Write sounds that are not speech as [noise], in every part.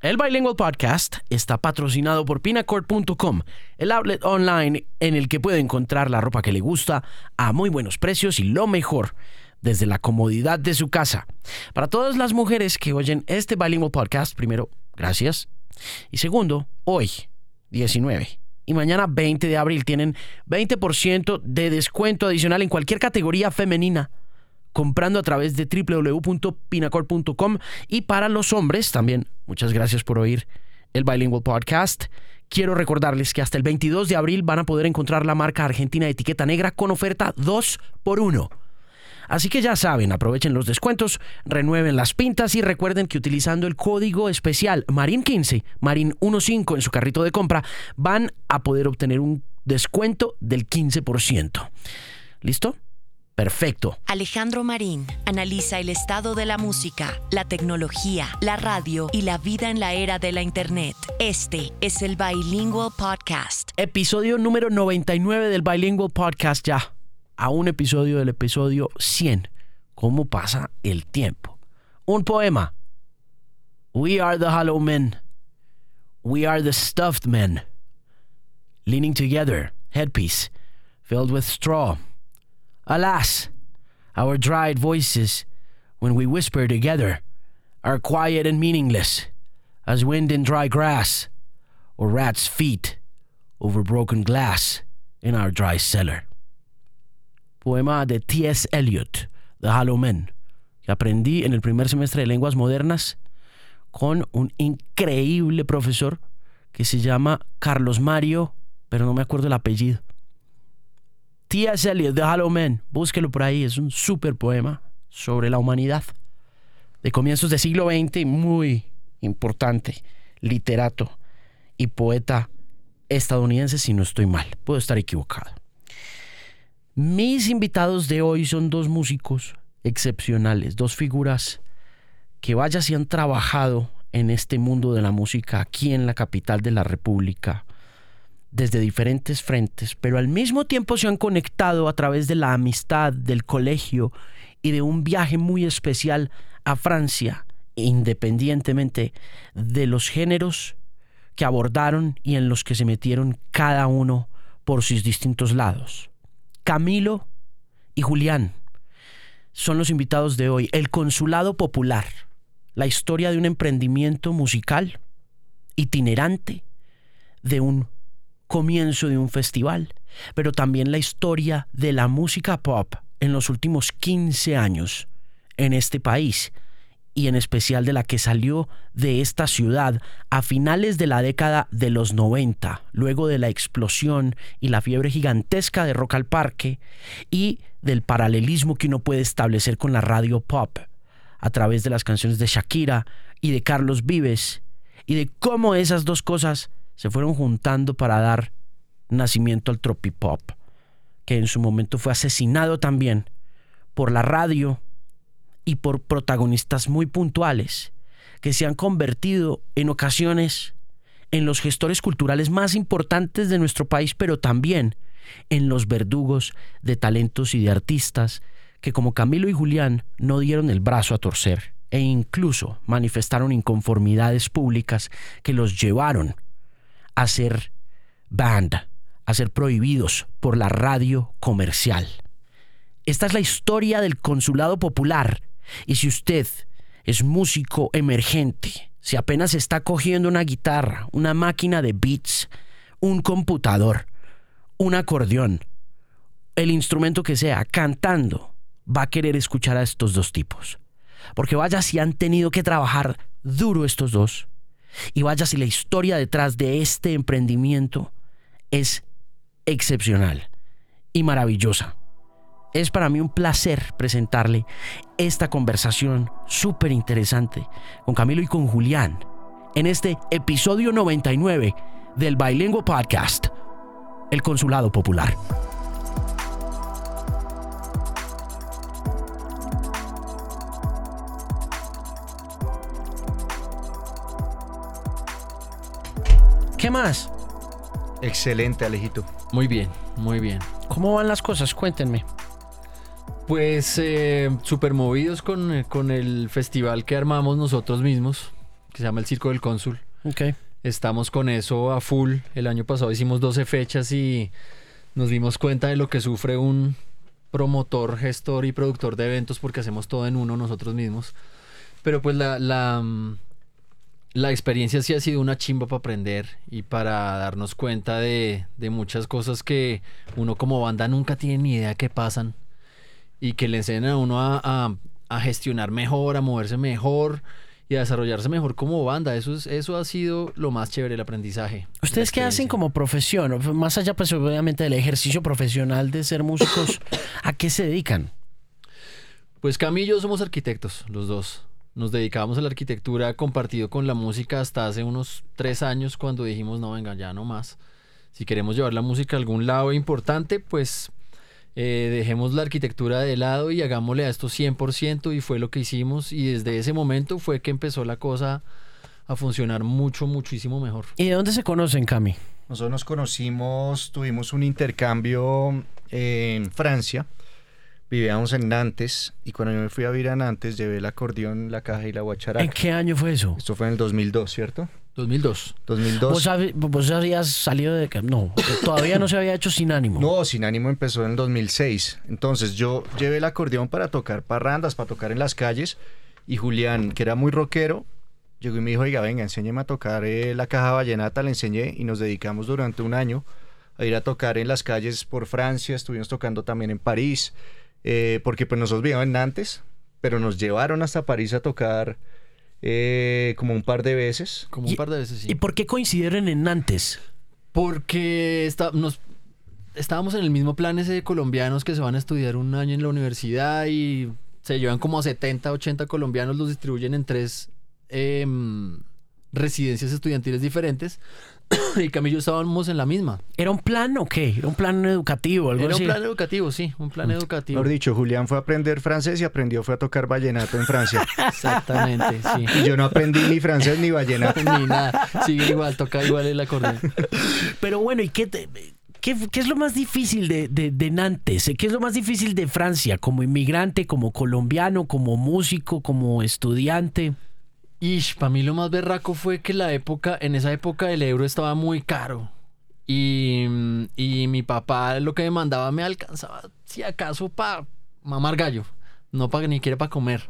El Bilingual Podcast está patrocinado por pinacord.com, el outlet online en el que puede encontrar la ropa que le gusta a muy buenos precios y lo mejor desde la comodidad de su casa. Para todas las mujeres que oyen este Bilingual Podcast, primero, gracias. Y segundo, hoy, 19 y mañana 20 de abril tienen 20% de descuento adicional en cualquier categoría femenina comprando a través de www.pinacor.com y para los hombres también. Muchas gracias por oír el Bilingual Podcast. Quiero recordarles que hasta el 22 de abril van a poder encontrar la marca argentina de etiqueta negra con oferta 2 por 1. Así que ya saben, aprovechen los descuentos, renueven las pintas y recuerden que utilizando el código especial MARIN15, MARIN15 en su carrito de compra, van a poder obtener un descuento del 15%. ¿Listo? Perfecto. Alejandro Marín analiza el estado de la música, la tecnología, la radio y la vida en la era de la Internet. Este es el Bilingual Podcast. Episodio número 99 del Bilingual Podcast ya. A un episodio del episodio 100. ¿Cómo pasa el tiempo? Un poema. We are the hollow men. We are the stuffed men. Leaning together, headpiece, filled with straw. Alas, our dried voices, when we whisper together, are quiet and meaningless, as wind in dry grass, or rats' feet over broken glass in our dry cellar. Poema de T.S. Eliot, The Hollow Men, que aprendí en el primer semestre de lenguas modernas con un increíble profesor que se llama Carlos Mario, pero no me acuerdo el apellido. T.S. Eliot, The Hollow Men, búsquelo por ahí, es un súper poema sobre la humanidad de comienzos del siglo XX, muy importante, literato y poeta estadounidense, si no estoy mal, puedo estar equivocado. Mis invitados de hoy son dos músicos excepcionales, dos figuras que vaya si han trabajado en este mundo de la música aquí en la capital de la República desde diferentes frentes, pero al mismo tiempo se han conectado a través de la amistad, del colegio y de un viaje muy especial a Francia, independientemente de los géneros que abordaron y en los que se metieron cada uno por sus distintos lados. Camilo y Julián son los invitados de hoy. El Consulado Popular, la historia de un emprendimiento musical itinerante, de un comienzo de un festival, pero también la historia de la música pop en los últimos 15 años en este país y en especial de la que salió de esta ciudad a finales de la década de los 90, luego de la explosión y la fiebre gigantesca de Rock al Parque y del paralelismo que uno puede establecer con la radio pop a través de las canciones de Shakira y de Carlos Vives y de cómo esas dos cosas se fueron juntando para dar nacimiento al tropipop, que en su momento fue asesinado también por la radio y por protagonistas muy puntuales, que se han convertido en ocasiones en los gestores culturales más importantes de nuestro país, pero también en los verdugos de talentos y de artistas que como Camilo y Julián no dieron el brazo a torcer e incluso manifestaron inconformidades públicas que los llevaron a ser banned, a ser prohibidos por la radio comercial. Esta es la historia del consulado popular y si usted es músico emergente, si apenas está cogiendo una guitarra, una máquina de beats, un computador, un acordeón, el instrumento que sea, cantando, va a querer escuchar a estos dos tipos. Porque vaya si han tenido que trabajar duro estos dos y vaya si la historia detrás de este emprendimiento es excepcional y maravillosa. Es para mí un placer presentarle esta conversación súper interesante con Camilo y con Julián en este episodio 99 del Bailengo Podcast, El Consulado Popular. ¿Qué más? Excelente, Alejito. Muy bien, muy bien. ¿Cómo van las cosas? Cuéntenme. Pues eh, súper movidos con, con el festival que armamos nosotros mismos, que se llama el Circo del Cónsul. Ok. Estamos con eso a full. El año pasado hicimos 12 fechas y nos dimos cuenta de lo que sufre un promotor, gestor y productor de eventos porque hacemos todo en uno nosotros mismos. Pero pues la, la, mm, la experiencia sí ha sido una chimba para aprender y para darnos cuenta de, de muchas cosas que uno como banda nunca tiene ni idea que pasan y que le enseñan a uno a, a- a gestionar mejor, a moverse mejor y a desarrollarse mejor como banda. Eso, es, eso ha sido lo más chévere, el aprendizaje. ¿Ustedes qué hacen como profesión? Más allá, pues, obviamente, del ejercicio profesional de ser músicos, ¿a qué se dedican? Pues Cami y yo somos arquitectos, los dos. Nos dedicábamos a la arquitectura compartido con la música hasta hace unos tres años cuando dijimos, no, venga, ya no más. Si queremos llevar la música a algún lado importante, pues eh, dejemos la arquitectura de lado y hagámosle a esto 100% y fue lo que hicimos y desde ese momento fue que empezó la cosa a funcionar mucho, muchísimo mejor. ¿Y de dónde se conocen, Cami? Nosotros nos conocimos, tuvimos un intercambio en Francia. Vivíamos en Nantes y cuando yo me fui a vivir a Nantes llevé el acordeón, la caja y la guacharaca. ¿En qué año fue eso? Esto fue en el 2002, ¿cierto? 2002. 2002. ¿Vos, habías salido de... que- No, todavía no se había hecho sin ánimo. No, Sin Ánimo empezó en el 2006. Entonces yo llevé el acordeón para tocar parrandas, para tocar en las calles. Y Julián, que era muy rockero, llegó y me dijo, oiga, venga, enséñeme a tocar eh, la caja vallenata. Le enseñé y nos dedicamos durante un año a ir a tocar en las calles por Francia. Estuvimos tocando también en París. Eh, porque pues nosotros vivíamos en Nantes, pero nos llevaron hasta París a tocar eh, como un par de veces. Como Y- un par de veces, sí. ¿Y por qué coincidieron en Nantes? Porque está- nos, estábamos en el mismo plan ese de colombianos que se van a estudiar un año en la universidad y se llevan como a 70, 80 colombianos, los distribuyen en tres em, residencias estudiantiles diferentes [coughs] y yo estábamos en la misma. ¿Era un plan o qué? ¿Era un plan educativo? Algo Era un plan educativo, sí, un plan educativo. Mejor dicho, Julián fue a aprender francés y aprendió fue a tocar vallenato en Francia. [laughs] Exactamente, sí. Y yo no aprendí ni francés ni vallenato. [laughs] Ni nada, sigue igual, toca igual el acordeón. [laughs] Pero bueno, ¿y qué, te- qué, qué es lo más difícil de, de- de Nantes? ¿Qué es lo más difícil de Francia como inmigrante, como colombiano, como músico, como estudiante? Y para mí lo más berraco fue que la época, en esa época el euro estaba muy caro. Y, y mi papá lo que me mandaba me alcanzaba, si acaso, para mamar gallo. No para ni siquiera para comer.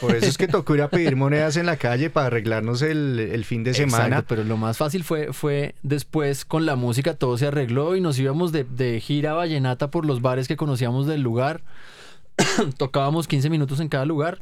Por eso es que tocó ir a pedir monedas en la calle para arreglarnos el, el fin de semana. Exacto, pero lo más fácil fue, fue después con la música, todo se arregló y nos íbamos de, de gira vallenata por los bares que conocíamos del lugar. [coughs] Tocábamos 15 minutos en cada lugar,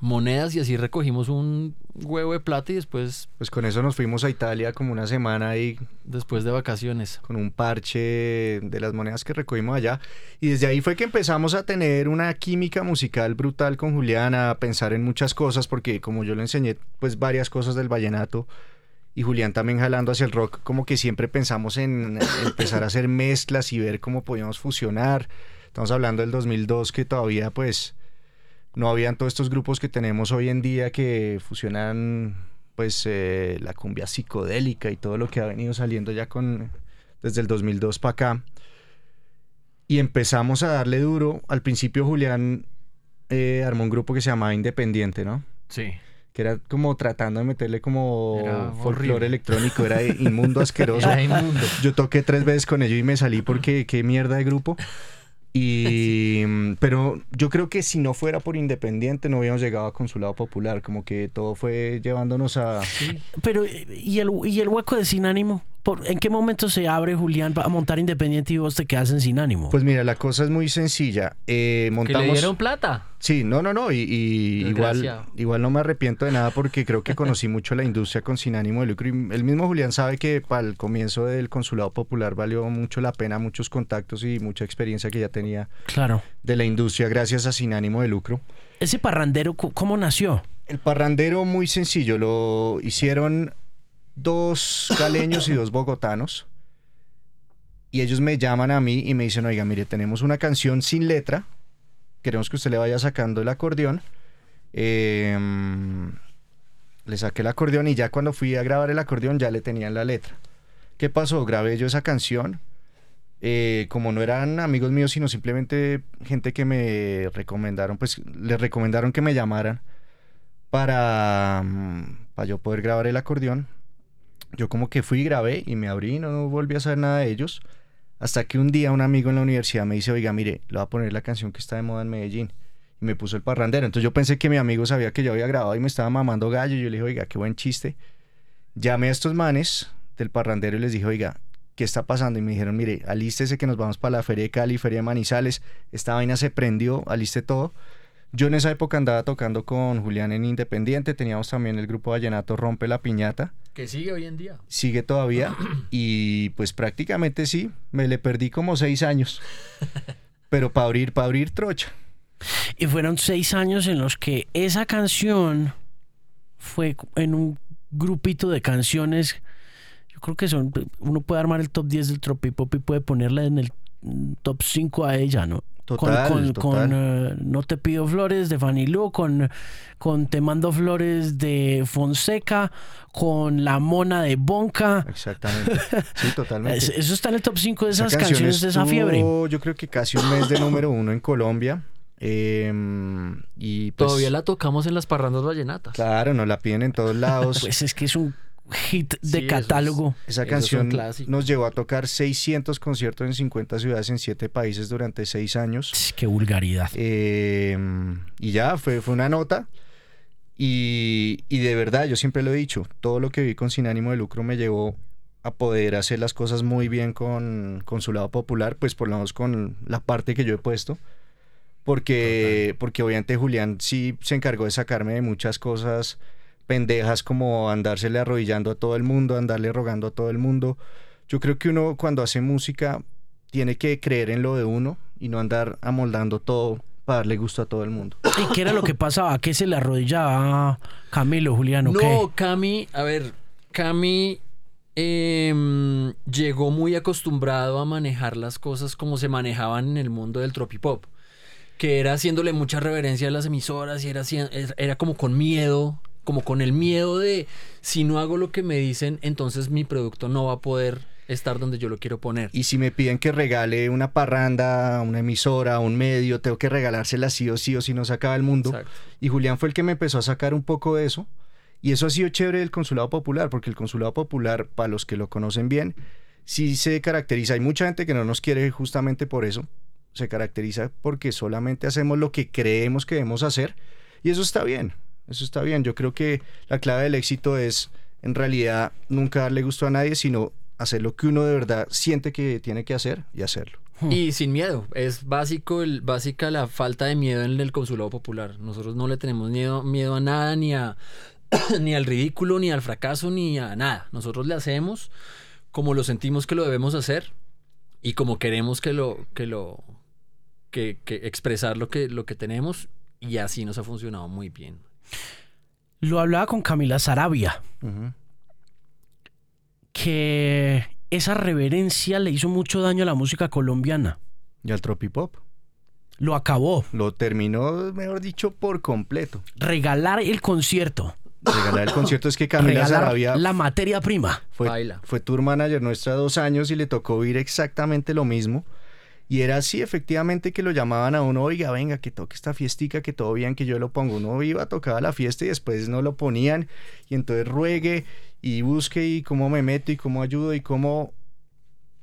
monedas y así recogimos un huevo de plata y después, Pues con eso nos fuimos a Italia como una semana ahí después de vacaciones. con un parche de las monedas que recogimos allá. Y desde ahí fue que empezamos a tener una química musical brutal con Julián, a pensar en muchas cosas, porque como yo le enseñé pues varias cosas del vallenato y Julián también jalando hacia el rock, como que siempre pensamos en [coughs] empezar a hacer mezclas y ver cómo podíamos fusionar. Estamos hablando del 2002 que todavía pues no habían todos estos grupos que tenemos hoy en día que fusionan pues eh, la cumbia psicodélica y todo lo que ha venido saliendo ya con desde el 2002 para acá y empezamos a darle duro al principio Julián eh, armó un grupo que se llamaba Independiente no Sí. que era como tratando de meterle como folclore electrónico era inmundo [laughs] asqueroso Era inmundo. yo toqué tres veces con ellos y me salí porque qué mierda de grupo. Y, [laughs] pero yo creo que si no fuera por Independiente no hubiéramos llegado a Consulado Popular, como que todo fue llevándonos a... Pero, ¿y el, y el hueco de sin ánimo? ¿Por- ¿En qué momento se abre Julián para montar Independiente y vos te quedas en sin ánimo? Pues mira, la cosa es muy sencilla. Eh, Que le montamos... dieron plata. Sí, no, no, no, y, y igual, igual no me arrepiento de nada porque creo que conocí [laughs] mucho la industria con sin ánimo de lucro. Y el mismo Julián sabe que para el comienzo del Consulado Popular valió mucho la pena, muchos contactos y mucha experiencia que ya tenía claro. de la industria gracias a sin ánimo de lucro. Ese parrandero, ¿cómo nació? El parrandero muy sencillo, lo hicieron dos caleños y dos bogotanos. Y ellos me llaman a mí y me dicen, oiga, mire, tenemos una canción sin letra. Queremos que usted le vaya sacando el acordeón. Eh, le saqué el acordeón y ya cuando fui a grabar el acordeón ya le tenían la letra. ¿Qué pasó? Grabé yo esa canción. Eh, como no eran amigos míos, sino simplemente gente que me recomendaron, pues les recomendaron que me llamaran para, mm, para yo poder grabar el acordeón. Yo como que fui, grabé y me abrí y no, volví a saber nada de ellos. Hasta que un día un amigo en la universidad me dice, oiga, mire, le voy a poner la canción que está de moda en Medellín. Y me puso el parrandero. Entonces yo pensé que mi amigo sabía que yo había grabado y me estaba mamando gallo. Y yo le dije, oiga, qué buen chiste. Llamé a estos manes del parrandero y les dije, oiga, ¿qué está pasando? Y me dijeron, mire, alístese que nos vamos para la Feria de Cali, Feria de Manizales. Esta vaina se prendió, aliste todo. Yo en esa época andaba tocando con Julián en Independiente. Teníamos también el grupo Vallenato Rompe la Piñata. Que sigue hoy en día. Sigue todavía. [clears throat] y pues prácticamente sí, me le perdí como seis años. [laughs] Pero para abrir, para abrir trocha. Y fueron seis años en los que esa canción fue en un grupito de canciones. Yo creo que son. Uno puede armar el top 10 del Tropipop y puede ponerla en el mm, top 5 a ella, ¿no? Total, con, con, total. con, eh, No te pido flores de Fanny Lu, con, con Te mando flores de Fonseca, con La Mona de Bonca. Exactamente. [laughs] Sí, totalmente. Es- Eso está en el top 5 de Esa esas canciones de esa fiebre. Yo creo que casi un mes de número uno en Colombia. Em, y pues, Todavía la tocamos en las parrandas vallenatas. Claro, nos la piden en todos lados. [laughs] Pues es que es un hit Sí, de es- catálogo. Esa esos son canción clásicos. nos llevó a tocar 600 conciertos en 50 ciudades en 7 países durante 6 años. Qué vulgaridad. Em, y ya, fue, fue una nota. Y, y de verdad, yo siempre lo he dicho, todo lo que vi con Sin ánimo de lucro me llevó a poder hacer las cosas muy bien con, con su lado popular, pues por lo menos con la parte que yo he puesto. Porque, porque obviamente Julián sí se encargó de sacarme de muchas cosas pendejas como andársele arrodillando a todo el mundo, andarle rogando a todo el mundo. Yo creo que uno cuando hace música tiene que creer en lo de uno y no andar amoldando todo para darle gusto a todo el mundo. ¿Y qué era lo que pasaba? ¿A qué se le arrodillaba a Camilo, Julián? o No, qué? Cami, a ver, Cami em, llegó muy acostumbrado a manejar las cosas como se manejaban en el mundo del tropipop, que era haciéndole mucha reverencia a las emisoras y era como con miedo, como con el miedo de si no hago lo que me dicen, entonces mi producto no va a poder estar donde yo lo quiero poner. Y si me piden que regale una parranda, una emisora, un medio, tengo que regalársela sí o sí o si no se acaba el mundo. Exacto. Y Julián fue el que me empezó a sacar un poco de eso. Y eso ha sido chévere del Consulado Popular, porque el Consulado Popular, para los que lo conocen bien, sí se caracteriza. Hay mucha gente que no nos quiere justamente por eso. Se caracteriza porque solamente hacemos lo que creemos que debemos hacer. Y eso está bien. Eso está bien. Yo creo que la clave del éxito es, en realidad, nunca darle gusto a nadie, sino hacer lo que uno de verdad siente que tiene que hacer y hacerlo. Y sin miedo, es básico el, básica la falta de miedo en el consulado popular. Nosotros no le tenemos miedo, miedo a nada, ni a [coughs] ni al ridículo, ni al fracaso, ni a nada. Nosotros le hacemos como lo sentimos que lo debemos hacer y como queremos que lo, que lo, que, que expresar lo que, lo que tenemos y así nos ha funcionado muy bien. Lo hablaba con Camila Sarabia, que esa reverencia le hizo mucho daño a la música colombiana. Y al tropipop. Lo acabó. Lo terminó, mejor dicho, por completo. Regalar el concierto. Regalar el concierto es que Camila regalar Sarabia la materia prima. fue, Baila. fue tour manager nuestra dos años y le tocó vivir exactamente lo mismo. Y era así, efectivamente, que lo llamaban a uno, oiga, venga, que toque esta fiestica, que todo bien, que yo lo pongo. Uno iba a tocar a la fiesta y después no lo ponían. Y entonces ruegue y busque y cómo me meto y cómo ayudo y cómo...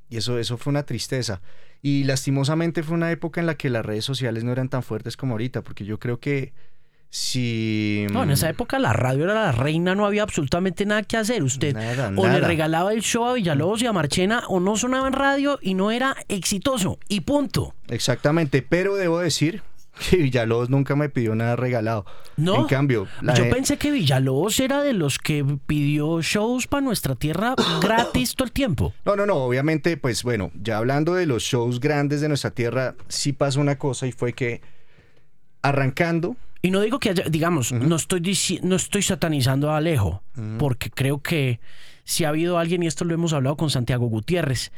Y eso, eso fue una tristeza. Y lastimosamente fue una época en la que las redes sociales no eran tan fuertes como ahorita, porque yo creo que si... No, en esa época la radio era la reina, no había absolutamente nada que hacer. Usted Nada, o le regalaba el show a Villalobos y a Marchena o no sonaba en radio y no era exitoso. Y punto. Exactamente, pero debo decir que Villalobos nunca me pidió nada regalado. No. En cambio, la Yo pensé que Villalobos era de los que pidió shows para nuestra tierra [coughs] gratis todo el tiempo. No, no, no, obviamente, pues bueno, ya hablando de los shows grandes de nuestra tierra, sí pasó una cosa y fue que arrancando, Y no digo que haya, digamos, no, estoy no estoy satanizando a Alejo, porque creo que si ha habido alguien, y esto lo hemos hablado con Santiago Gutiérrez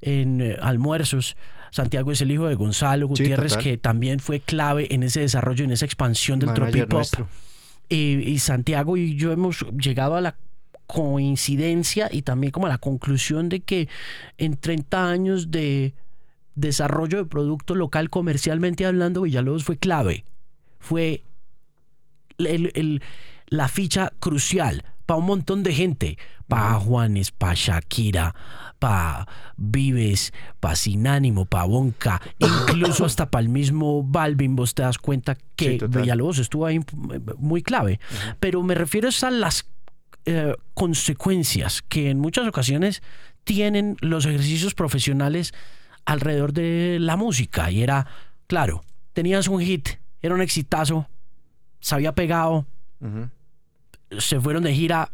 en eh, almuerzos, Santiago es el hijo de Gonzalo Gutiérrez, que también fue clave en ese desarrollo, en esa expansión del tropipop. Y, y Santiago y yo hemos llegado a la coincidencia y también como a la conclusión de que en 30 años de desarrollo de producto local comercialmente hablando, Villalobos fue clave. Fue el- el- la ficha crucial para un montón de gente. Para Juanes, para Shakira, para Vives, para Sin Ánimo, para Bonca, [coughs] incluso hasta para el mismo Balvin, vos te das cuenta que Sí. Villalobos estuvo ahí muy clave. Pero me refiero a las eh, consecuencias que en muchas ocasiones tienen los ejercicios profesionales alrededor de la música. Y era, claro, tenías un hit, era un exitazo, se había pegado, se fueron de gira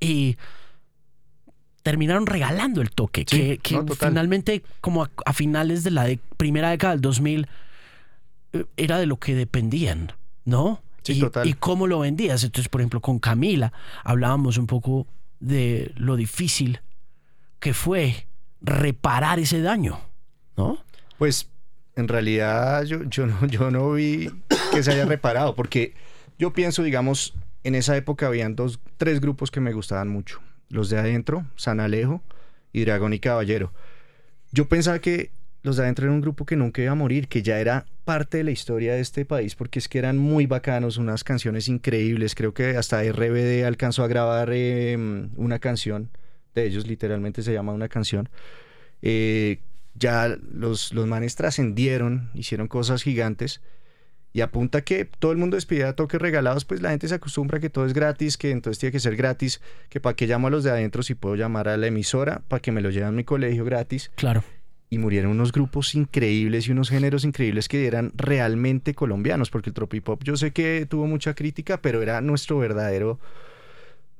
y terminaron regalando el toque, Sí, que, que no, total. finalmente como a, a finales de la de- primera década del 2000 eh, era de lo que dependían, ¿no? Sí, y, total. y cómo lo vendías. Entonces, por ejemplo, con Camila hablábamos un poco de lo difícil que fue reparar ese daño, ¿no? Pues en realidad yo, yo, no, yo no vi que se haya reparado, porque yo pienso, digamos, en esa época habían dos, tres grupos que me gustaban mucho. Los de adentro, San Alejo y Dragón y Caballero. Yo pensaba que los de adentro era un grupo que nunca iba a morir, que ya era parte de la historia de este país, porque es que eran muy bacanos, unas canciones increíbles. Creo que hasta RBD alcanzó a grabar eh, una canción de ellos, literalmente se llama una canción. Eh, ya los, los manes trascendieron, hicieron cosas gigantes. Y apunta que todo el mundo despidía toques regalados, pues la gente se acostumbra que todo es gratis, que entonces tiene que ser gratis, que para qué llamo a los de adentro si puedo llamar a la emisora, para que me lo lleven a mi colegio gratis. Claro. Y murieron unos grupos increíbles y unos géneros increíbles que eran realmente colombianos, porque el tropipop yo sé que tuvo mucha crítica, pero era nuestro verdadero,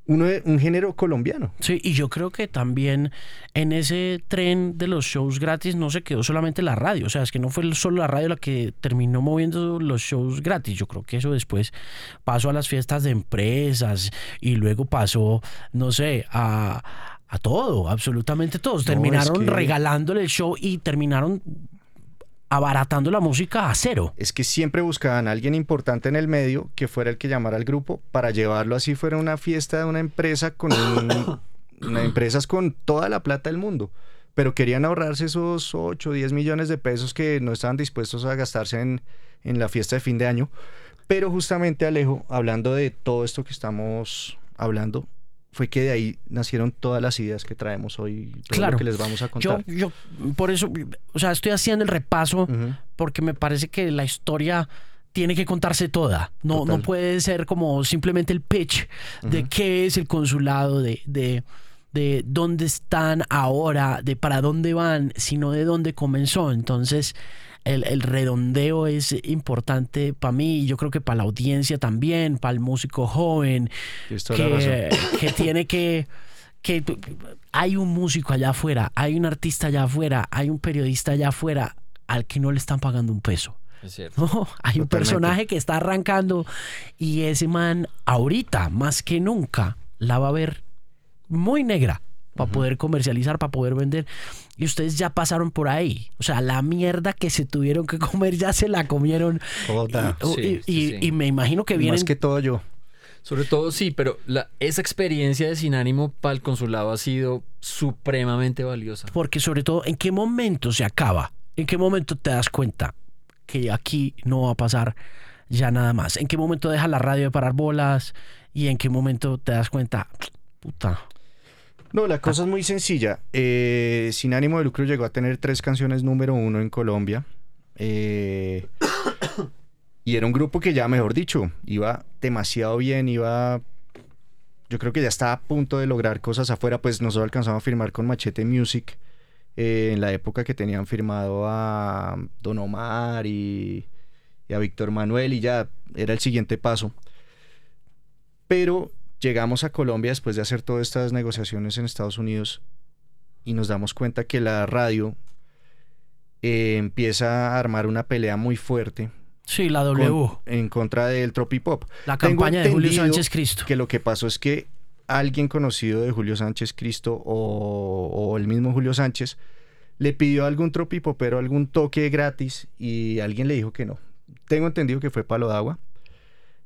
uno de- un género colombiano. Sí, y yo creo que también en ese tren de los shows gratis no se quedó solamente la radio. O sea, es que no fue solo la radio la que terminó moviendo los shows gratis. Yo creo que eso después pasó a las fiestas de empresas y luego pasó, no sé, a, a todo, absolutamente todos. No, Terminaron es que- regalándole el show y terminaron abaratando la música a cero. es que siempre buscaban a alguien importante en el medio que fuera el que llamara al grupo para llevarlo así fuera una fiesta de una empresa con un- [coughs] una- empresas con toda la plata del mundo. Pero querían ahorrarse esos 8 o 10 millones de pesos que no estaban dispuestos a gastarse en, en la fiesta de fin de año. Pero justamente Alejo, hablando de todo esto que estamos hablando, fue que de ahí nacieron todas las ideas que traemos hoy, todo Claro. lo que les vamos a Yo, contar. yo, por eso, o sea, estoy haciendo el repaso porque me parece que la historia tiene que contarse toda. No, Total. no puede ser como simplemente el pitch de qué es el consulado, de, de, de dónde están ahora, de para dónde van, sino de dónde comenzó. Entonces, el, el redondeo es importante para mí yo creo que para la audiencia también, para el músico joven, que, que tiene que que hay un músico allá afuera, hay un artista allá afuera, hay un periodista allá afuera al que no le están pagando un peso. Es cierto. No, hay un Totalmente. personaje que está arrancando y ese man ahorita más que nunca la va a ver muy negra para poder comercializar, para poder vender. Y ustedes ya pasaron por ahí. O sea, la mierda que se tuvieron que comer ya se la comieron. Toda. Y, Sí, y- sí, y- sí. y me imagino que vienen Más que todo yo. Sobre todo sí, pero la, esa experiencia de sin ánimo para el consulado ha sido supremamente valiosa. Porque sobre todo, ¿en qué momento se acaba? ¿En qué momento te das cuenta que aquí no va a pasar ya nada más? ¿En qué momento deja la radio de parar bolas? ¿Y en qué momento te das cuenta, puta? No, la cosa es muy sencilla. Eh, Sin ánimo de lucro llegó a tener tres canciones número uno en Colombia. Eh, [coughs] y era un grupo que ya, mejor dicho, iba demasiado bien, iba... Yo creo que ya estaba a punto de lograr cosas afuera, pues nosotros alcanzamos a firmar con Machete Music eh, en la época que tenían firmado a Don Omar y, y a Víctor Manuel y ya era el siguiente paso. Pero llegamos a Colombia después de hacer todas estas negociaciones en Estados Unidos y nos damos cuenta que la radio eh, empieza a armar una pelea muy fuerte Sí, la con- W, en contra del tropipop. la campaña de Julio Sánchez Cristo. Que lo que pasó es que alguien conocido de Julio Sánchez Cristo o, o el mismo Julio Sánchez le pidió a algún tropipopero algún toque gratis y alguien le dijo que no. Tengo entendido que fue Palo d'Agua,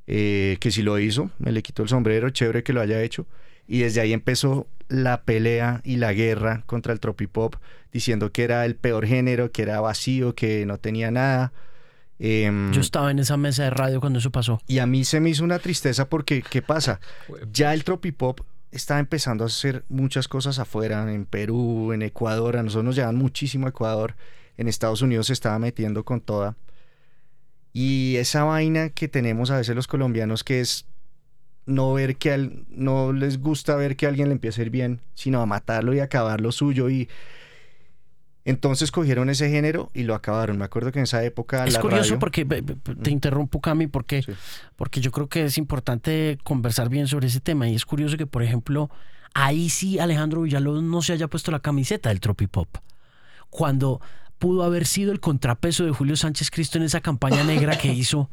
eh, que si lo hizo, me le quitó el sombrero, chévere que lo haya hecho. Y desde ahí empezó la pelea y la guerra contra el tropipop, diciendo que era el peor género, que era vacío, que no tenía nada. Em, Yo estaba en esa mesa de radio cuando eso pasó. y a mí se me hizo una tristeza porque, ¿qué pasa? Ya el tropipop está empezando a hacer muchas cosas afuera, en Perú, en Ecuador, a nosotros nos llevan muchísimo a Ecuador, en Estados Unidos se estaba metiendo con toda. Y esa vaina que tenemos a veces los colombianos que es no ver que al- no les gusta ver que a alguien le empiece a ir bien, sino a matarlo y acabar lo suyo y entonces cogieron ese género y lo acabaron. Me acuerdo que en esa época Es la curioso radio- porque te interrumpo, Cami, porque, Sí. porque yo creo que es importante conversar bien sobre ese tema. Y es curioso que, por ejemplo, ahí sí Alejandro Villalobos no se haya puesto la camiseta del Tropipop. Cuando pudo haber sido el contrapeso de Julio Sánchez Cristo en esa campaña negra que [laughs] hizo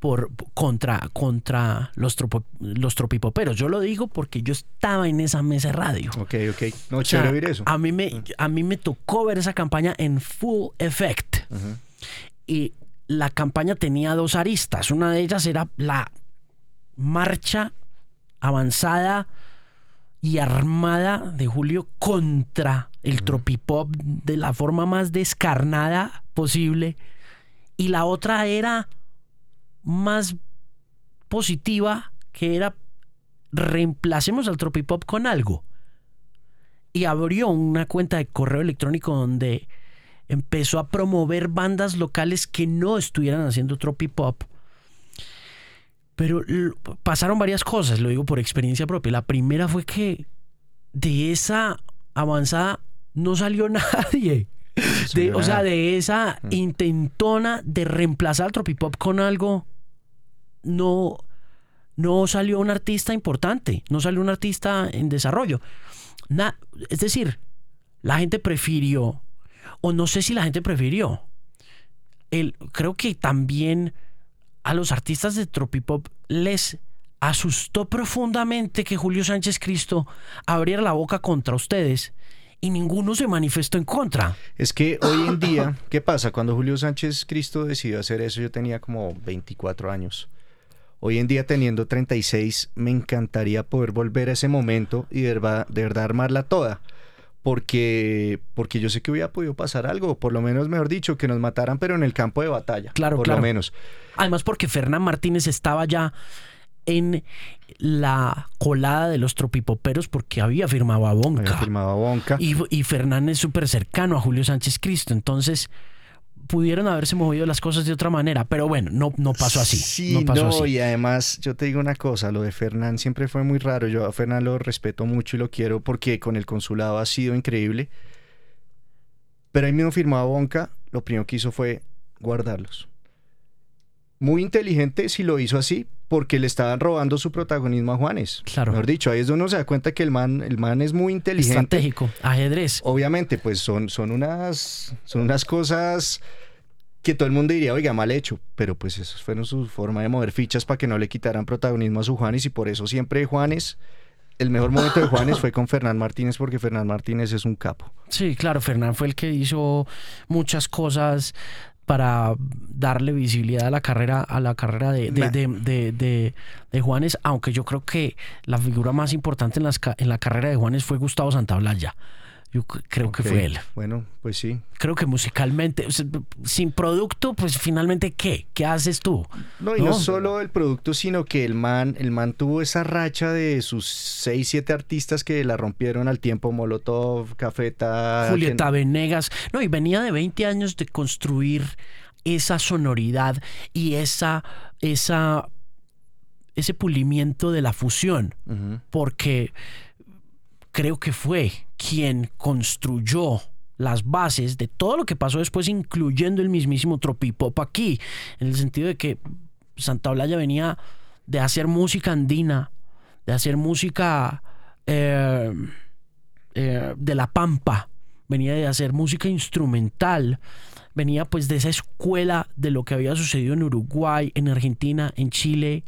por contra contra los tropo- los tropipoperos. Yo lo digo porque yo estaba en esa mesa de radio. Ok, ok. No, O sea, chévere oír eso. A mí, me, a mí me tocó ver esa campaña en full effect. Y la campaña tenía dos aristas. Una de ellas era la marcha avanzada y armada de Julio contra el tropipop de la forma más descarnada posible. Y la otra era más positiva, que era reemplacemos al tropipop con algo. Y abrió una cuenta de correo electrónico donde empezó a promover bandas locales que no estuvieran haciendo tropipop. Pero pasaron varias cosas, lo digo por experiencia propia. La primera fue que de esa avanzada no salió [laughs] nadie. De- o sea, de esa intentona de reemplazar al tropipop con algo, no, no salió un artista importante, no salió un artista en desarrollo. Na- es decir, la gente prefirió, o no sé si la gente prefirió, el, creo que también a los artistas de Tropipop les asustó profundamente que Julio Sánchez Cristo abriera la boca contra ustedes y ninguno se manifestó en contra. Es que hoy en día, [coughs] ¿qué pasa? Cuando Julio Sánchez Cristo decidió hacer eso, yo tenía como 24 años. Hoy en día, teniendo 36, me encantaría poder volver a ese momento y de verdad, de verdad armarla toda. Porque, porque yo sé que hubiera podido pasar algo, por lo menos, mejor dicho, que nos mataran, pero en el campo de batalla. Claro, por claro. lo menos. Además porque Fernán Martínez estaba ya en la colada de los tropipoperos porque había firmado a Bonca. Había firmado a Bonca. Y, y Fernán es súper cercano a Julio Sánchez Cristo, entonces pudieron haberse movido las cosas de otra manera, pero bueno, no, no pasó así. Sí, no pasó así. y además yo te digo una cosa, lo de Fernán siempre fue muy raro. Yo a Fernán lo respeto mucho y lo quiero porque con el consulado ha sido increíble. Pero ahí mismo firmaba Bonca, lo primero que hizo fue guardarlos. Muy inteligente si lo hizo así, porque le estaban robando su protagonismo a Juanes. Claro. Mejor dicho, ahí es donde uno se da cuenta que el man, el man es muy inteligente. Estratégico, ajedrez. Obviamente, pues son, son, unas, son unas cosas que todo el mundo diría, oiga, mal hecho, pero pues eso fueron su forma de mover fichas para que no le quitaran protagonismo a su Juanes y por eso siempre Juanes, el mejor momento de Juanes fue con Fernán Martínez porque Fernán Martínez es un capo. Sí, claro, Fernán fue el que hizo muchas cosas para darle visibilidad a la carrera a la carrera de, de, de, de- de- de Juanes, aunque yo creo que la figura más importante en, las, ca- en la carrera de Juanes fue Gustavo Santaolalla. Yo creo que fue él. Bueno, pues sí. Creo que musicalmente, o sea, sin producto, pues finalmente, ¿qué? ¿Qué haces tú? No, y no, No. solo el producto, sino que el man, el man tuvo esa racha de sus seis, siete artistas que la rompieron al tiempo, Molotov, Cafeta, Julieta Venegas. No, y venía de 20 años de construir esa sonoridad y esa, esa, ese pulimiento de la fusión, porque creo que fue quien construyó las bases de todo lo que pasó después, incluyendo el mismísimo tropipop aquí, en el sentido de que Santa Olaya venía de hacer música andina, de hacer música eh, eh, de la pampa, venía de hacer música instrumental, venía pues de esa escuela de lo que había sucedido en Uruguay, en Argentina, en Chile,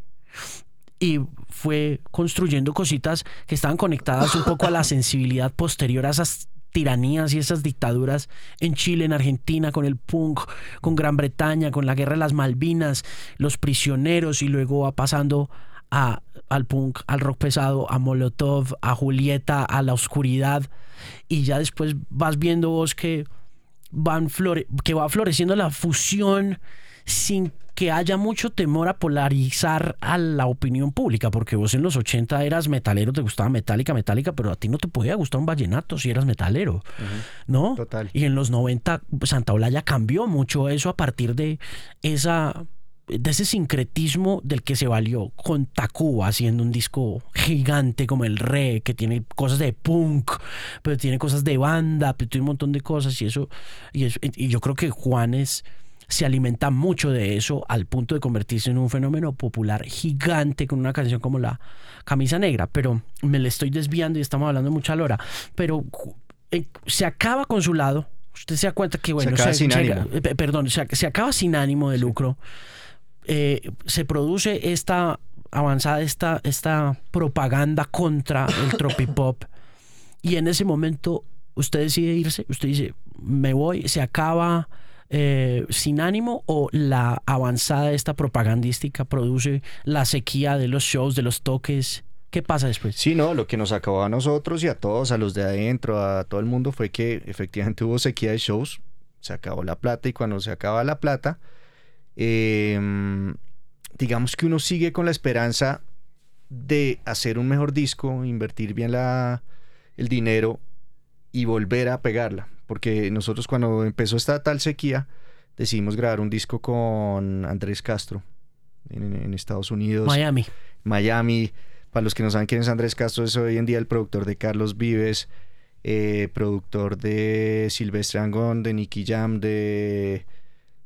y fue construyendo cositas que estaban conectadas un poco a la [laughs] sensibilidad posterior a esas tiranías y esas dictaduras en Chile, en Argentina, con el punk, con Gran Bretaña, con la guerra de las Malvinas, los prisioneros y luego va pasando a, al punk, al rock pesado, a Molotov, a Julieta, a la oscuridad. Y ya después vas viendo vos que van flore que va floreciendo la fusión sin que haya mucho temor a polarizar a la opinión pública, porque vos en los 80 eras metalero, te gustaba metálica, metálica, pero a ti no te podía gustar un vallenato si eras metalero, ¿no? Total. Y en los 90 Santa Olaya cambió mucho eso a partir de esa de ese sincretismo del que se valió con Tacuba haciendo un disco gigante como el Re, que tiene cosas de punk, pero tiene cosas de banda, pero tiene un montón de cosas y eso, y, eso- y yo creo que Juanes se alimenta mucho de eso al punto de convertirse en un fenómeno popular gigante con una canción como la Camisa Negra, pero me le estoy desviando y estamos hablando de mucha lora, pero eh, se acaba con su lado, usted se da cuenta que bueno, acaba sin ánimo. eh, pe- perdón, se, se acaba sin ánimo de lucro, eh, se produce esta avanzada, esta, esta propaganda contra el tropipop. Y en ese momento usted decide irse, usted dice, me voy, se acaba eh, sin ánimo o la avanzada esta propagandística produce la sequía de los shows, de los toques. ¿Qué pasa después? Sí, no, lo que nos acabó a nosotros y a todos, a los de adentro, a todo el mundo, fue que efectivamente hubo sequía de shows, se acabó la plata y cuando se acaba la plata, eh, digamos que uno sigue con la esperanza de hacer un mejor disco, invertir bien la, el dinero y volver a pegarla. Porque nosotros cuando empezó esta tal sequía, decidimos grabar un disco con Andrés Castro en, en Estados Unidos. Miami. Miami. Para los que no saben quién es Andrés Castro, es hoy en día el productor de Carlos Vives, eh, productor de Silvestre Angón, de Nicky Jam, de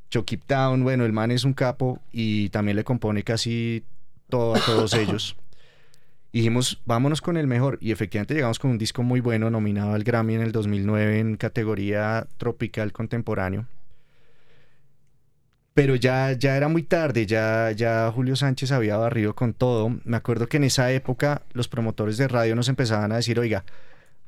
Chucky Town. Bueno, el man es un capo y también le compone casi todo a todos ellos. [laughs] Dijimos, vámonos con el mejor. Y efectivamente llegamos con un disco muy bueno, nominado al Grammy en el 2009 en categoría tropical contemporáneo. Pero ya, ya era muy tarde, ya, ya Julio Sánchez había barrido con todo. Me acuerdo que en esa época los promotores de radio nos empezaban a decir, oiga,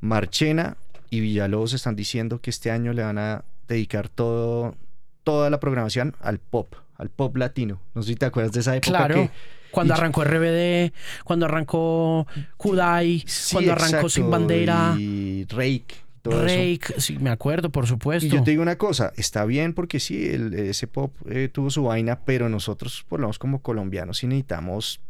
Marchena y Villalobos están diciendo que este año le van a dedicar todo, toda la programación al pop, al pop latino. No sé si te acuerdas de esa época Claro. Cuando y- arrancó RBD, cuando arrancó Kudai, Sí, cuando arrancó Sin Bandera, y Rake, eso. Rake, sí, me acuerdo, por supuesto. Y yo te digo una cosa, está bien porque sí, el- ese pop eh, tuvo su vaina, pero nosotros, por lo menos como colombianos, sí necesitamos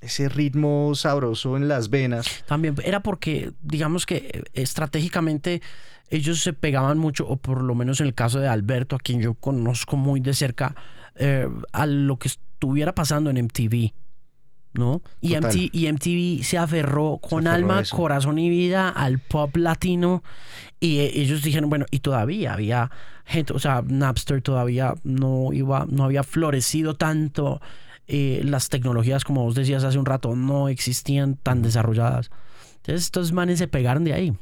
ese ritmo sabroso en las venas. También era porque, digamos que eh, estratégicamente ellos se pegaban mucho, o por lo menos en el caso de Alberto, a quien yo conozco muy de cerca, eh, a lo que estuviera pasando en MTV. ¿No? Y. MTV, y MTV se aferró con aferró alma, corazón y vida al pop latino. Y eh, ellos dijeron, bueno, y todavía había gente, o sea, Napster todavía no iba, no había florecido tanto. eh, las tecnologías, como vos decías hace un rato, no existían tan desarrolladas. Entonces estos manes se pegaron de ahí.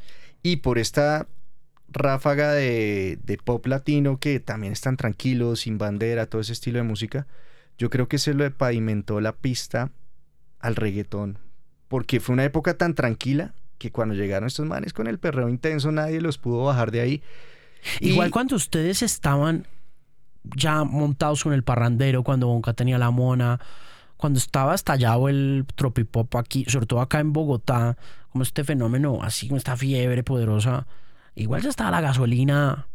Y por esta ráfaga de, de pop latino que también están tranquilos, sin bandera, todo ese estilo de música, yo creo que se le pavimentó la pista al reggaetón. Porque fue una época tan tranquila que cuando llegaron estos manes con el perreo intenso nadie los pudo bajar de ahí. Igual cuando ustedes estaban ya montados con el parrandero, cuando Bonca tenía la mona, cuando estaba estallado el tropipop aquí, sobre todo acá en Bogotá, como este fenómeno, así como esta fiebre poderosa, igual ya estaba la gasolina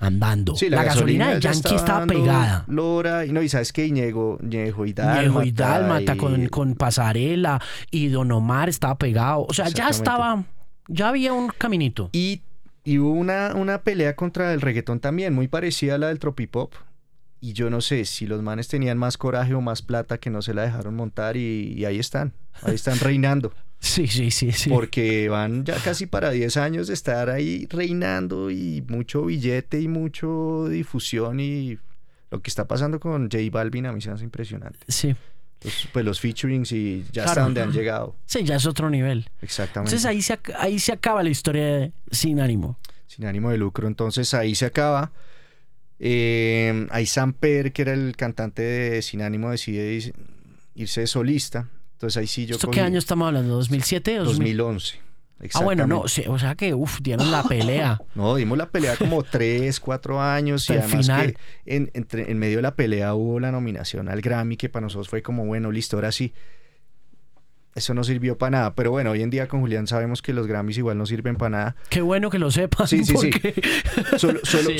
andando. Sí, la, gasolina, de ya Yankee estaba pegada. Lora, y no, y sabes que Ñejo, Ñejo y Dálmata. Ñejo y Dálmata con, y- con Pasarela y Don Omar estaba pegado. O sea, ya estaba, ya había un caminito. Y, y hubo una, una pelea contra el reggaetón también, muy parecida a la del tropipop. Y yo no sé si los manes tenían más coraje o más plata que no se la dejaron montar y, y ahí están, ahí están reinando. Sí, sí, sí, sí. Porque van ya casi para 10 años de estar ahí reinando y mucho billete y mucho difusión y lo que está pasando con J Balvin a mí se hace impresionante. Sí. Los, pues los featurings y ya Claro. hasta donde han llegado. Sí, ya es otro nivel. Exactamente. Entonces ahí se, ahí se acaba la historia de Sin Ánimo. sin ánimo de lucro. Entonces ahí se acaba. Eh, ahí Samper, que era el cantante de Sin ánimo, decide irse de solista. Entonces ahí sí yo ¿Esto cogí qué año estamos hablando? ¿2007? 2000? 2011. Ah, bueno, no, o sea que, uff, dieron la pelea. [laughs] No, dimos la pelea como [laughs] 3, 4 años y Hasta además final. que en, entre- en medio de la pelea hubo la nominación al Grammy que para nosotros fue como, bueno, listo, ahora sí. Eso no sirvió para nada, pero bueno, hoy en día con Julián sabemos que los Grammys igual no sirven para nada. Qué bueno que lo sepan. Sí, sí, [laughs] sí. porque- Solo, solo, Sí,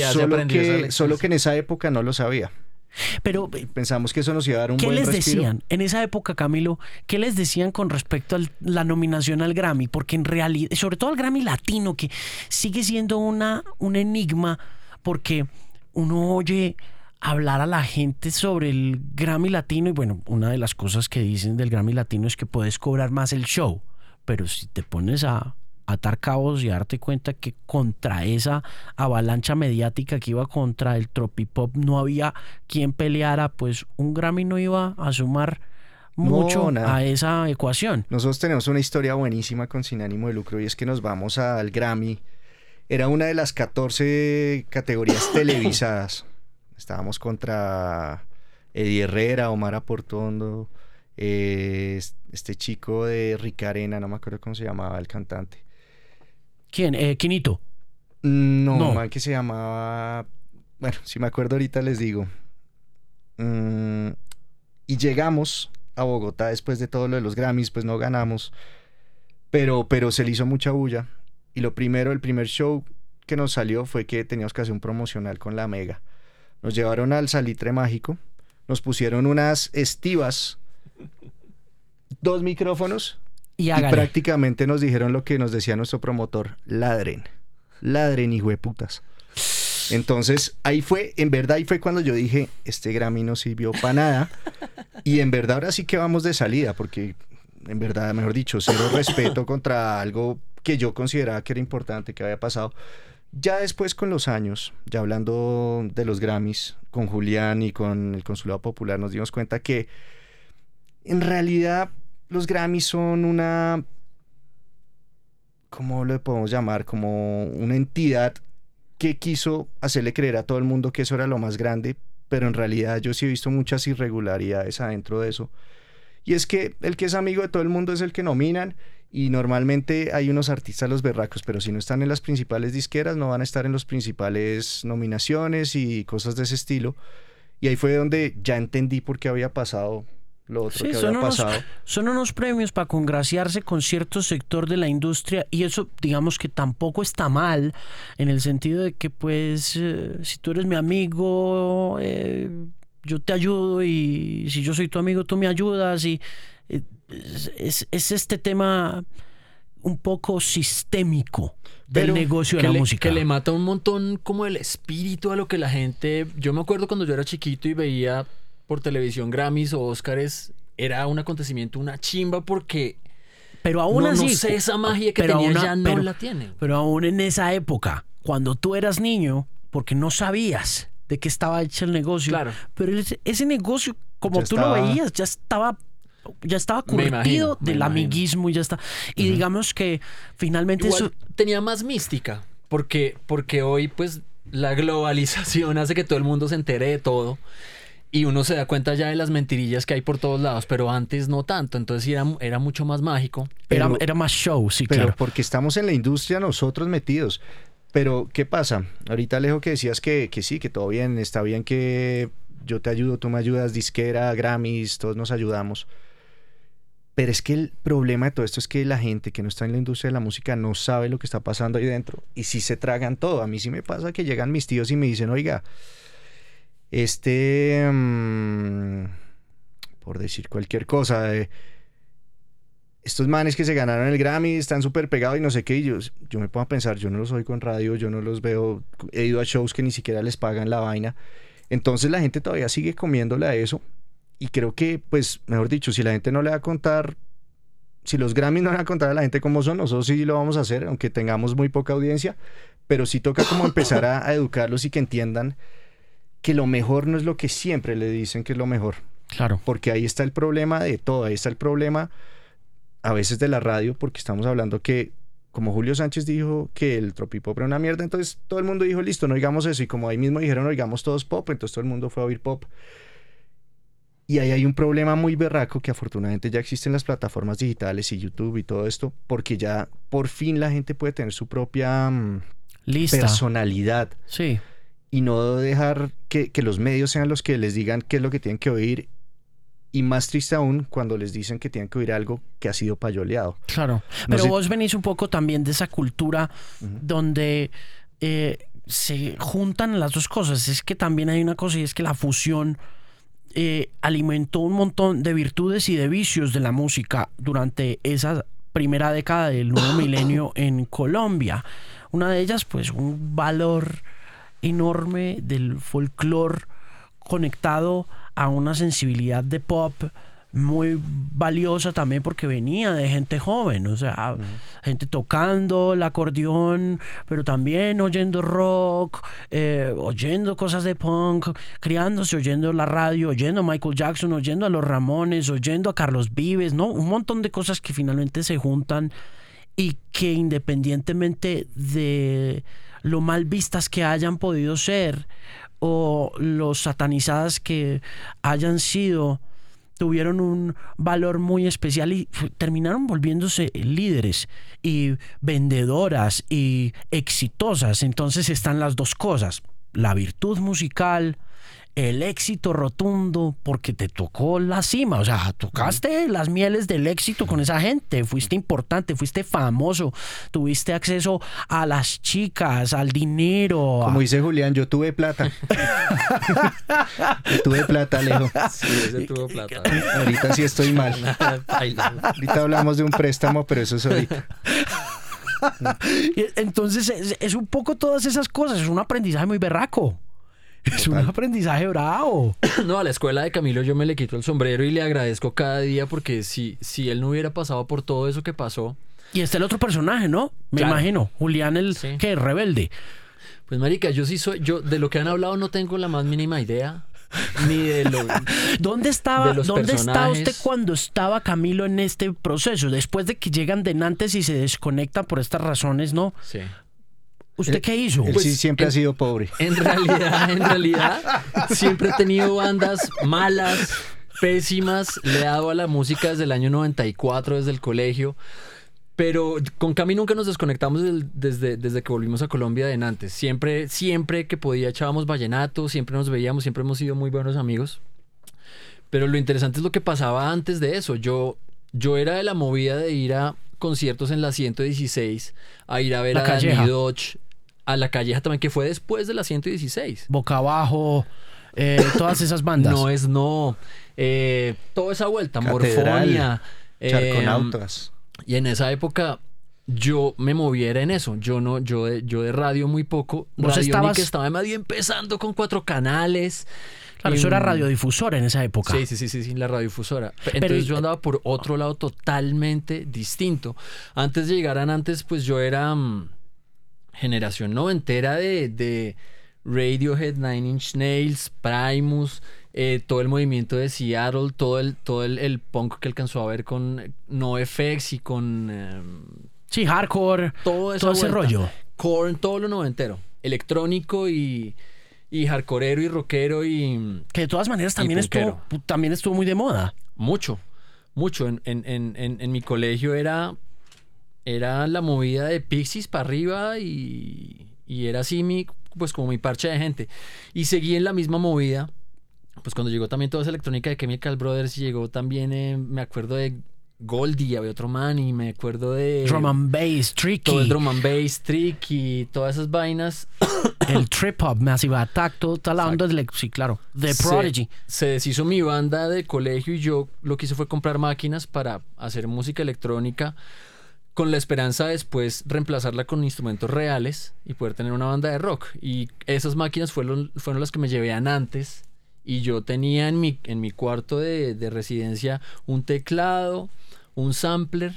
que, solo que en esa época no lo sabía. Pero Pensamos que eso nos iba a dar un ¿Qué buen les respiro. decían en esa época, Camilo? ¿Qué les decían con respecto a la nominación al Grammy? Porque en realidad, sobre todo al Grammy Latino, que sigue siendo una, un enigma, porque uno oye hablar a la gente sobre el Grammy Latino y bueno, una de las cosas que dicen del Grammy Latino es que puedes cobrar más el show, pero si te pones a atar cabos y darte cuenta que contra esa avalancha mediática que iba contra el tropipop no había quien peleara, pues un Grammy no iba a sumar No, mucho nada. a esa ecuación. Nosotros tenemos una historia buenísima con Sin Ánimo de Lucro y es que nos vamos al Grammy. Era una de las 14 categorías [coughs] televisadas. Estábamos contra Eddie Herrera, Omar Aportondo, eh, este chico de Ricarena, no me acuerdo cómo se llamaba el cantante. ¿Quién? Eh, Quinito. No, No. man que se llamaba. Bueno, si me acuerdo ahorita les digo. Mm, y llegamos a Bogotá después de todo lo de los Grammys, pues no ganamos. Pero, pero se le hizo mucha bulla. Y lo primero, el primer show que nos salió fue que teníamos que hacer un promocional con la Mega. Nos llevaron al Salitre Mágico, nos pusieron unas estivas, dos micrófonos Y prácticamente nos dijeron lo que nos decía nuestro promotor, ladren, ladren, hijo de putas. Entonces, ahí fue, en verdad, ahí fue cuando yo dije, este Grammy no sirvió para nada. Y en verdad ahora sí que vamos de salida, porque en verdad, mejor dicho, cero respeto contra algo que yo consideraba que era importante, que había pasado. Ya después con los años, ya hablando de los Grammys, con Julián y con el Consulado Popular, nos dimos cuenta que en realidad los Grammys son una, ¿cómo lo podemos llamar? Como una entidad que quiso hacerle creer a todo el mundo que eso era lo más grande, pero en realidad yo sí he visto muchas irregularidades adentro de eso. Y es que el que es amigo de todo el mundo es el que nominan y normalmente hay unos artistas los berracos, pero si no están en las principales disqueras no van a estar en las principales nominaciones y cosas de ese estilo. Y ahí fue donde ya entendí por qué había pasado lo otro Sí, que son unos, pasado. son unos premios para congraciarse con cierto sector de la industria y eso digamos que tampoco está mal en el sentido de que pues eh, si tú eres mi amigo eh, yo te ayudo y si yo soy tu amigo tú me ayudas y eh, es, es- es este tema un poco sistémico del Pero negocio de la le, música. que le mata un montón como el espíritu a lo que la gente... Yo me acuerdo cuando yo era chiquito y veía por televisión Grammys o Óscares, era un acontecimiento, una chimba porque... pero aún no, no así sé, esa magia que pero tenía ya no pero- la tiene. Pero aún en esa época, cuando tú eras niño, porque no sabías de qué estaba hecho el negocio, Claro. pero ese, ese negocio, como Ya tú estaba- lo veías, ya estaba ya estaba imagino, curtido me del imagino. amiguismo y ya está. Y digamos que finalmente Igual eso tenía más mística, porque, porque hoy pues la globalización [laughs] hace que todo el mundo se entere de todo y uno se da cuenta ya de las mentirillas que hay por todos lados, pero antes no tanto, entonces era, era mucho más mágico. era, pero- era más show, sí, Pero claro. porque estamos en la industria nosotros metidos. Pero, ¿qué pasa? Ahorita, Alejo, que decías que, que sí, que todo bien, está bien que yo te ayudo, tú me ayudas, disquera, Grammys, todos nos ayudamos. Pero es que el problema de todo esto es que la gente que no está en la industria de la música no sabe lo que está pasando ahí dentro. Y si se tragan todo. A mí sí me pasa que llegan mis tíos y me dicen, oiga, este, mm, por decir cualquier cosa, eh, estos manes que se ganaron el Grammy están súper pegados y no sé qué. Y yo, me pongo a pensar, yo no los oigo en radio, yo no los veo, he ido a shows que ni siquiera les pagan la vaina. Entonces la gente todavía sigue comiéndole a eso. Y creo que, pues, mejor dicho, si la gente no le va a contar, si los Grammys no van a contar a la gente cómo son, nosotros sí lo vamos a hacer, aunque tengamos muy poca audiencia. Pero sí toca como empezar a, a educarlos y que entiendan que lo mejor no es lo que siempre le dicen que es lo mejor Claro. porque ahí está el problema de todo, ahí está el problema a veces de la radio, porque estamos hablando que, como Julio Sánchez dijo que el tropipop era una mierda, entonces todo el mundo dijo, listo, no oigamos eso, y como ahí mismo dijeron, oigamos todos pop, entonces todo el mundo fue a oír pop. Y ahí hay un problema muy berraco que afortunadamente ya existen las plataformas digitales y YouTube y todo esto, porque ya por fin la gente puede tener su propia mm, Lista. personalidad Sí. Y no dejar que, que los medios sean los que les digan qué es lo que tienen que oír. Y más triste aún cuando les dicen que tienen que oír algo que ha sido payoleado. Claro. No Pero sé- vos venís un poco también de esa cultura donde eh, se juntan las dos cosas. Es que también hay una cosa y es que la fusión eh, alimentó un montón de virtudes y de vicios de la música durante esa primera década del nuevo [coughs] milenio en Colombia. Una de ellas, pues, un valor enorme del folclore conectado a una sensibilidad de pop muy valiosa también porque venía de gente joven, o sea, gente tocando el acordeón, pero también oyendo rock, eh, oyendo cosas de punk, criándose, oyendo la radio, oyendo a Michael Jackson, oyendo a los Ramones, oyendo a Carlos Vives, ¿no? Un montón de cosas que finalmente se juntan y que independientemente de lo mal vistas que hayan podido ser o lo satanizadas que hayan sido, tuvieron un valor muy especial y terminaron volviéndose líderes y vendedoras y exitosas. Entonces están las dos cosas, la virtud musical, el éxito rotundo porque te tocó la cima, o sea, tocaste las mieles del éxito con esa gente, fuiste importante, fuiste famoso, tuviste acceso a las chicas, al dinero. Como dice Julián, yo tuve plata. [laughs] yo tuve plata, Alejo. Sí, ese tuvo plata. Ahorita sí estoy mal. [laughs] Ahorita hablamos de un préstamo, pero eso es ahorita. [laughs] Entonces es, es un poco todas esas cosas, es un aprendizaje muy berraco. [laughs] Es un aprendizaje bravo. [coughs] No, a la escuela de Camilo yo me le quito el sombrero y le agradezco cada día porque si, si él no hubiera pasado por todo eso que pasó. Y está el otro personaje, ¿no? Me Claro. imagino. Julián el Sí. que rebelde. Pues marica, yo sí soy, yo de lo que han hablado no tengo la más mínima idea. Ni de lo... [laughs] ¿Dónde estaba, De los ¿dónde estaba usted cuando estaba Camilo en este proceso? Después de que llegan de Nantes y se desconectan por estas razones, ¿no? Sí. ¿Usted qué hizo? Él Pues, sí siempre en- ha sido pobre. En realidad, en realidad, [laughs] siempre he tenido bandas malas, pésimas. Le he dado a la música desde el año 94, desde el colegio. Pero con Cami nunca nos desconectamos del- desde, desde que volvimos a Colombia de Nantes. Siempre, siempre que podía echábamos vallenato, siempre nos veíamos, siempre hemos sido muy buenos amigos. Pero lo interesante es lo que pasaba antes de eso. Yo, yo era de la movida de ir a conciertos en la 116, a ir a ver La a Calleja. Dodge, a la calleja también, que fue después de la 116. Boca abajo, eh, todas esas bandas. No es no. eh, toda esa vuelta, Catedral, Morfonia. eh, Charconautas. y en esa época yo me moviera en eso. Yo no, yo de, yo de radio muy poco. Vos Radio estabas- que estaba medio empezando con cuatro canales. Claro, eso era Em, radiodifusora en esa época. Sí, sí, sí, sí, sí, la radiodifusora. Entonces yo andaba por otro lado totalmente distinto. Antes de llegar a antes, pues yo era mm, generación noventera de, de Radiohead, Nine Inch Nails, Primus, eh, todo el movimiento de Seattle, todo el, todo el, el punk que alcanzó a ver con NoFX y con em, Sí, hardcore, todo, ese rollo. Korn, todo lo noventero. Electrónico y, y hardcoreero y rockero y... Que de todas maneras también estuvo, también estuvo muy de moda. Mucho, mucho. En, en, en, en mi colegio era, era la movida de Pixies para arriba y, y era así mi, pues como mi parche de gente. Y seguí en la misma movida. Pues cuando llegó también toda esa electrónica de Chemical Brothers, llegó también, eh, me acuerdo de Goldie, había otro man, y me acuerdo de Drum and bass, tricky, todo el drum and bass, tricky, todas esas vainas. [coughs] el trip hop, Massive Attack, todo, toda la onda sí, claro, Se- Prodigy. Se, deshizo mi banda de colegio y yo lo que hice fue comprar máquinas para hacer música electrónica con la esperanza de después reemplazarla con instrumentos reales y poder tener una banda de rock. Y esas máquinas fueron, fueron las que me llevé antes y yo tenía en mi, en mi cuarto de, de residencia un teclado, un sampler,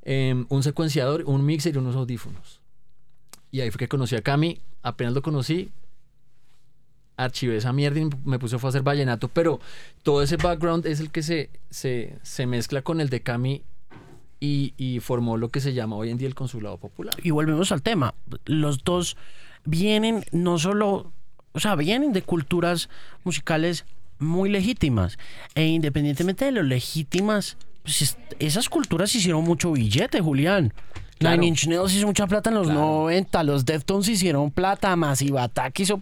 em, un secuenciador, un mixer y unos audífonos. Y ahí fue que conocí a Cami, apenas lo conocí, archivé esa mierda y me puse fue a hacer vallenato, pero todo ese background es el que se, se, se mezcla con el de Cami y, y formó lo que se llama hoy en día el Consulado Popular. Y volvemos al tema. Los dos vienen no solo, o sea, vienen de culturas musicales muy legítimas. E independientemente de lo legítimas, pues es- esas culturas hicieron mucho billete, Julián. Claro. Nine Inch Nails hizo mucha plata en los Claro. 90, los Deftones hicieron plata, Massive Attack hizo...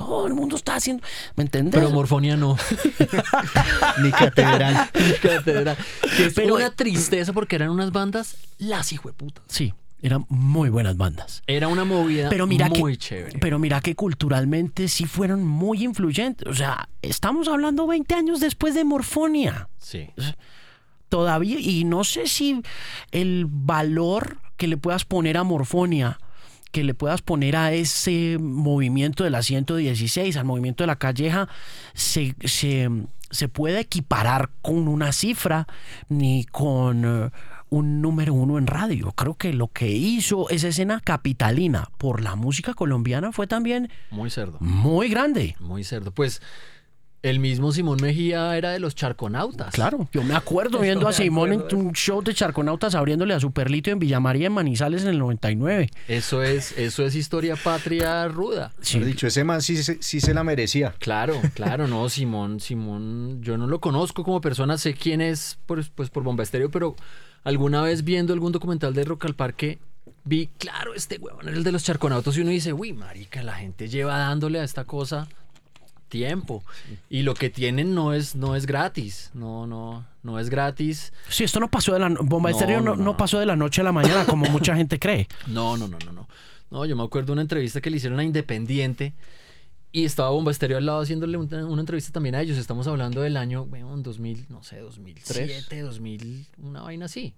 Todo el mundo está haciendo... ¿Me entiendes? Pero Morfonia no. [laughs] Ni catedral. Catedral. que es Pero- una tristeza porque eran unas bandas las hijueputas. Sí. Eran muy buenas bandas. Era una movida Pero mira muy que, chévere. Pero mira que culturalmente sí fueron muy influyentes. O sea, estamos hablando 20 años después de Morfonia. Sí. Todavía, y no sé si el valor que le puedas poner a Morfonia, que le puedas poner a ese movimiento de la 116, al movimiento de la calleja, se, se, se puede equiparar con una cifra ni con eh, un número uno en radio. Creo que lo que hizo esa escena capitalina por la música colombiana fue también Muy cerdo. muy grande. Muy cerdo. Pues el mismo Simón Mejía era de los charconautas. Claro, yo me acuerdo viendo a Simón en un show de charconautas abriéndole a Superlito en Villamaría en Manizales en el 99. Eso es, eso es historia patria ruda. Sí, dicho, ese man sí, se- sí se la merecía. Claro, claro, no, Simón, Simón, yo no lo conozco como persona, sé quién es pues, pues por Bomba Estéreo, pero alguna vez viendo algún documental de Rock al Parque, vi, claro, este huevón era el de los charconautos y uno dice, uy, marica, la gente lleva dándole a esta cosa tiempo y lo que tienen no es no es gratis, no no no es gratis. Sí, esto no pasó de la Bomba No, Estéreo no, no, no. no pasó de la noche a la mañana como [laughs] mucha gente cree. No, no, no, no, no. No, yo me acuerdo de una entrevista que le hicieron a Independiente y estaba Bomba Estéreo al lado haciéndole una, una entrevista también a ellos. Estamos hablando del año, bueno, 2000, no sé, 2007, 2000, una vaina así.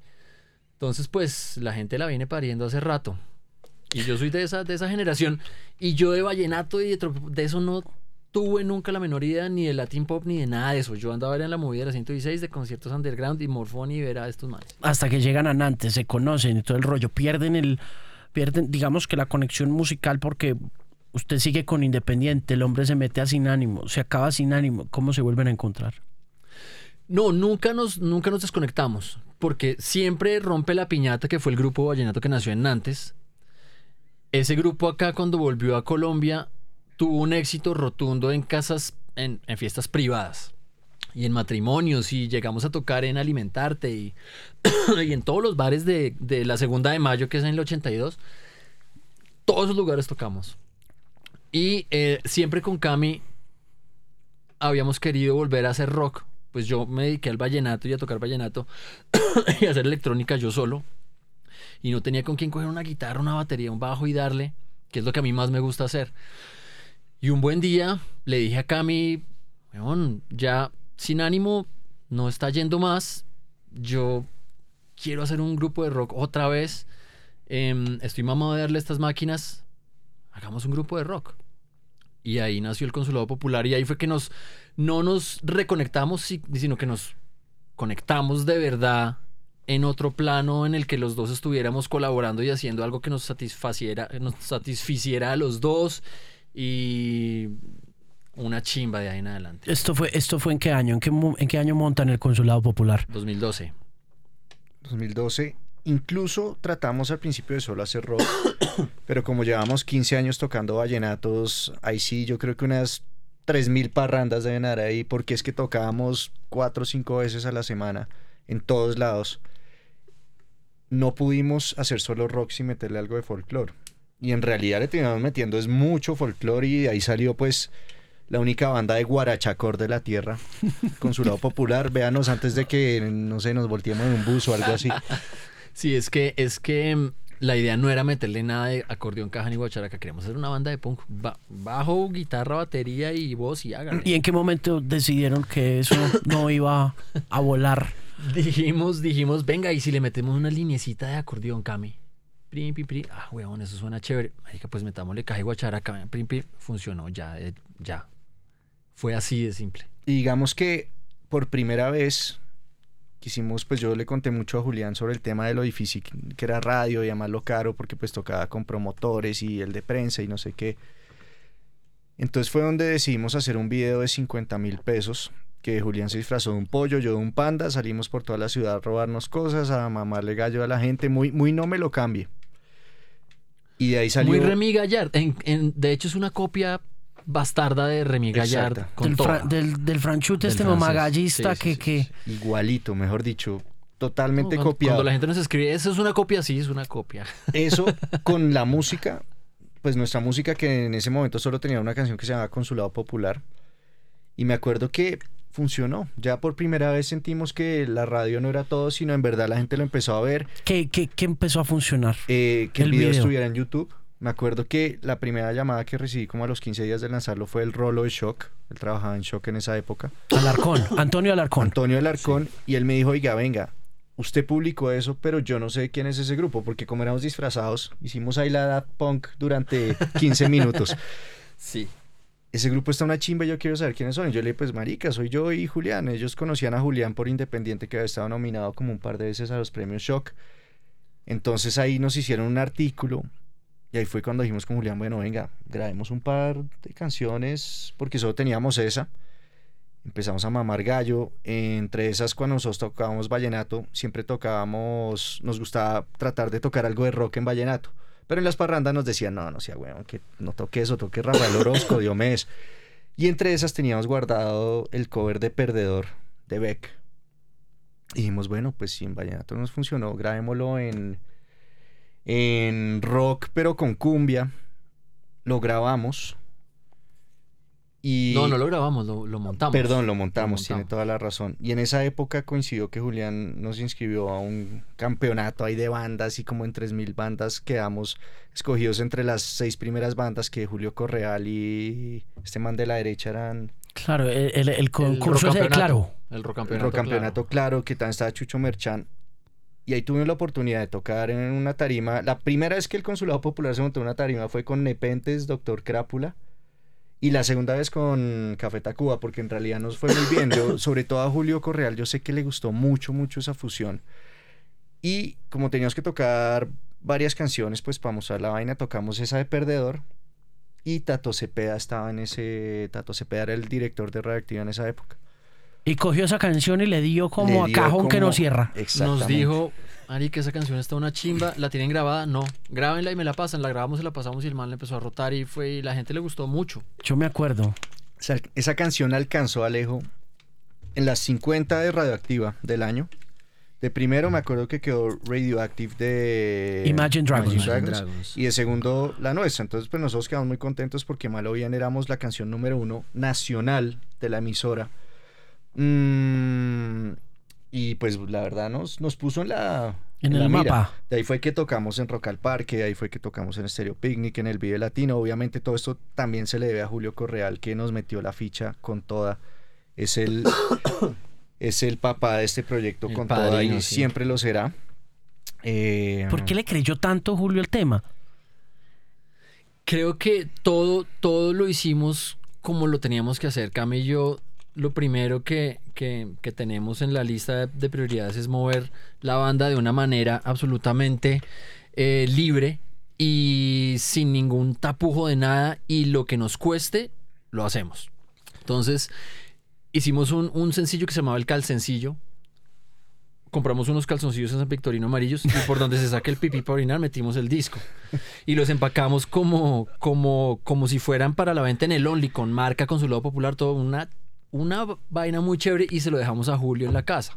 Entonces, pues, la gente la viene pariendo hace rato. Y yo soy de esa, de esa generación. Y yo de vallenato y de eso no tuve nunca la menor idea ni de Latin Pop ni de nada de eso. Yo andaba en la movida de la 116 de conciertos underground y Morfón y ver a estos manes. Hasta que llegan a Nantes, se conocen y todo el rollo. Pierden el. Pierden, digamos que la conexión musical porque usted sigue con Independiente, el hombre se mete a sin ánimo, se acaba sin ánimo. ¿Cómo se vuelven a encontrar? No, nunca nos, nunca nos desconectamos, porque siempre rompe la piñata que fue el grupo Vallenato que nació en Nantes. Ese grupo acá cuando volvió a Colombia tuvo un éxito rotundo en casas, en, fiestas privadas y en matrimonios y llegamos a tocar en Alimentarte y, [coughs] en todos los bares de, la Segunda de Mayo que es en el 82. Todos esos lugares tocamos. Y eh, siempre con Cami habíamos querido volver a hacer rock. Pues yo me dediqué al vallenato y a tocar vallenato [coughs] y a hacer electrónica yo solo. Y no tenía con quién coger una guitarra, una batería, un bajo y darle, que es lo que a mí más me gusta hacer. Y un buen día le dije a Cami, "Weón, ya sin ánimo, no está yendo más. Yo quiero hacer un grupo de rock otra vez. Em, estoy mamado de darle estas máquinas. Hagamos un grupo de rock. Y ahí nació el Consulado Popular y ahí fue que nos no nos reconectamos, si- sino que nos conectamos de verdad en otro plano en el que los dos estuviéramos colaborando y haciendo algo que nos satisfaciera, nos satisficiera a los dos y una chimba de ahí en adelante. Esto fue, esto fue en qué año, en qué, mo- en qué año montan el Consulado Popular. 2012. 2012. Incluso tratamos al principio de solo hacer rock, [coughs] pero como llevamos 15 años tocando vallenatos, ahí sí yo creo que unas 3.000 parrandas deben haber ahí, porque es que tocábamos cuatro o cinco veces a la semana en todos lados. No pudimos hacer solo rock sin meterle algo de folclore. Y en realidad le teníamos metiendo es mucho folclore y de ahí salió pues la única banda de guarachacor de la tierra, Consulado [laughs] Popular. Véanos antes de que, no sé, nos volteemos en un bus o algo así. Sí, es que es que mm, la idea no era meterle nada de acordeón, caja ni guacharaca, queríamos hacer una banda de punk, Ba- bajo, guitarra, batería y voz y háganle. ¿Y en qué momento decidieron que eso no iba a volar? [laughs] Dijimos, dijimos, venga, y si le metemos una linecita de acordeón, Cami. Prim, pim, prim. Ah, weón, eso suena chévere. Marica, pues metámosle caja y guacharaca. Prim, prim. Funcionó, ya, eh, ya. Fue así de simple. Y digamos que por primera vez quisimos, pues yo le conté mucho a Julián sobre el tema de lo difícil que era radio y además lo caro porque pues tocaba con promotores y el de prensa y no sé qué. Entonces fue donde decidimos hacer un video de 50 mil pesos que Julián se disfrazó de un pollo, yo de un panda, salimos por toda la ciudad a robarnos cosas, a mamarle gallo a la gente, muy, muy no me lo cambie. Y de ahí salió... Muy Remy Gallard. En- en- de hecho, es una copia bastarda de Remy Gallard. Con Del, fra- del, del franchute Del este mamagallista Sí, sí, que, sí, que sí. Igualito, mejor dicho, totalmente copiado. Cuando la gente nos escribe, eso es una copia, sí, es una copia. [laughs] Eso con la música, pues nuestra música que en ese momento solo tenía una canción que se llamaba Consulado Popular. Y me acuerdo que funcionó. Ya por primera vez sentimos que la radio no era todo, sino en verdad la gente lo empezó a ver. ¿Qué, qué, qué empezó a funcionar? eh, que el, El video, video. estuviera en YouTube. Me acuerdo que la primera llamada que recibí como a los 15 días de lanzarlo fue el Rolo de Shock. Él trabajaba en Shock en esa época. Alarcón, [coughs] Antonio Alarcón. Antonio Alarcón. Y él me dijo, oiga, venga, usted publicó eso, pero yo no sé quién es ese grupo, porque como éramos disfrazados, hicimos ahí la Punk durante 15 minutos. [laughs] Sí. Ese grupo está una chimba yo quiero saber quiénes son. Y yo le dije, pues marica, soy yo y Julián. Ellos conocían a Julián por Independiente que había estado nominado como un par de veces a los premios Shock. Entonces ahí nos hicieron un artículo y ahí fue cuando dijimos con Julián, bueno, venga, grabemos un par de canciones porque solo teníamos esa. Empezamos a mamar gallo. Entre esas, cuando nosotros tocábamos vallenato, siempre tocábamos, nos gustaba tratar de tocar algo de rock en vallenato. Pero en las parrandas nos decían, no, no sea weón, que no toque eso, toque Rafael Orozco, [coughs] Diomedes. Y entre esas teníamos guardado el cover de Perdedor de Beck. Y dijimos, bueno, pues si en vallenato nos funcionó, grabémoslo en, en rock, pero con cumbia. Lo grabamos. Y No, no lo grabamos, lo, lo montamos. Perdón, lo montamos, Lo tiene toda la razón. Y en esa época coincidió que Julián nos inscribió a un campeonato ahí de bandas y como en 3.000 bandas quedamos escogidos entre las seis primeras bandas que Julio Correal y este man de la derecha eran Claro, el, el- el El concurso ese, rocampeonato. claro. El el rocampeonato. campeonato claro. que también estaba Chucho Merchán. Y ahí tuvimos la oportunidad de tocar en una tarima. La primera vez que el Consulado Popular se montó en una tarima fue con Nepentes, Doctor Crápula. Y la segunda vez con Café Tacuba, porque en realidad nos fue muy bien. Yo, [laughs] sobre todo a Julio Correal, yo sé que le gustó mucho, mucho esa fusión. Y como teníamos que tocar varias canciones, pues para mostrar la vaina, tocamos esa de Perdedor. Y Tato Cepeda estaba en ese... Tato Cepeda era el director de Radioactiva en esa época. Y cogió esa canción y le dio como Le a cajón que no cierra. Nos dijo, Ari, que esa canción está una chimba. ¿La tienen grabada? No. Grábenla y me la pasan. La grabamos y la pasamos y el man le empezó a rotar y fue y la gente le gustó mucho. Yo me acuerdo. O sea, esa canción alcanzó a Alejo en las 50 de Radioactiva del año. De primero me acuerdo que quedó Radioactive de Imagine Dragons. Imagine Dragons, Dragons. Y de segundo la nuestra. Entonces pues nosotros quedamos muy contentos porque mal o bien éramos la canción número uno nacional de la emisora. Mm, y pues la verdad nos, nos puso en la... En el mapa. De ahí fue que tocamos en Rock al Parque, de ahí fue que tocamos en Stereo Picnic, en el Vive Latino. Obviamente todo esto también se le debe a Julio Correal que nos metió la ficha con toda. Es el, [coughs] es el papá de este proyecto El con toda padrino, y sí. siempre lo será. Eh, ¿Por qué le creyó tanto Julio el tema? Creo que todo, todo lo hicimos como lo teníamos que hacer. Cami y yo, lo primero que, que- que tenemos en la lista de, de prioridades es mover la banda de una manera absolutamente eh, libre y sin ningún tapujo de nada. Y lo que nos cueste, lo hacemos. Entonces, hicimos un, un sencillo que se llamaba El Calcencillo. Compramos unos calzoncillos en San Victorino amarillos y por donde se saque el pipí para orinar metimos el disco y los empacamos como, como, como si fueran para la venta en el Only, con marca, consulado popular, todo una, una vaina muy chévere y se lo dejamos a Julio en la casa.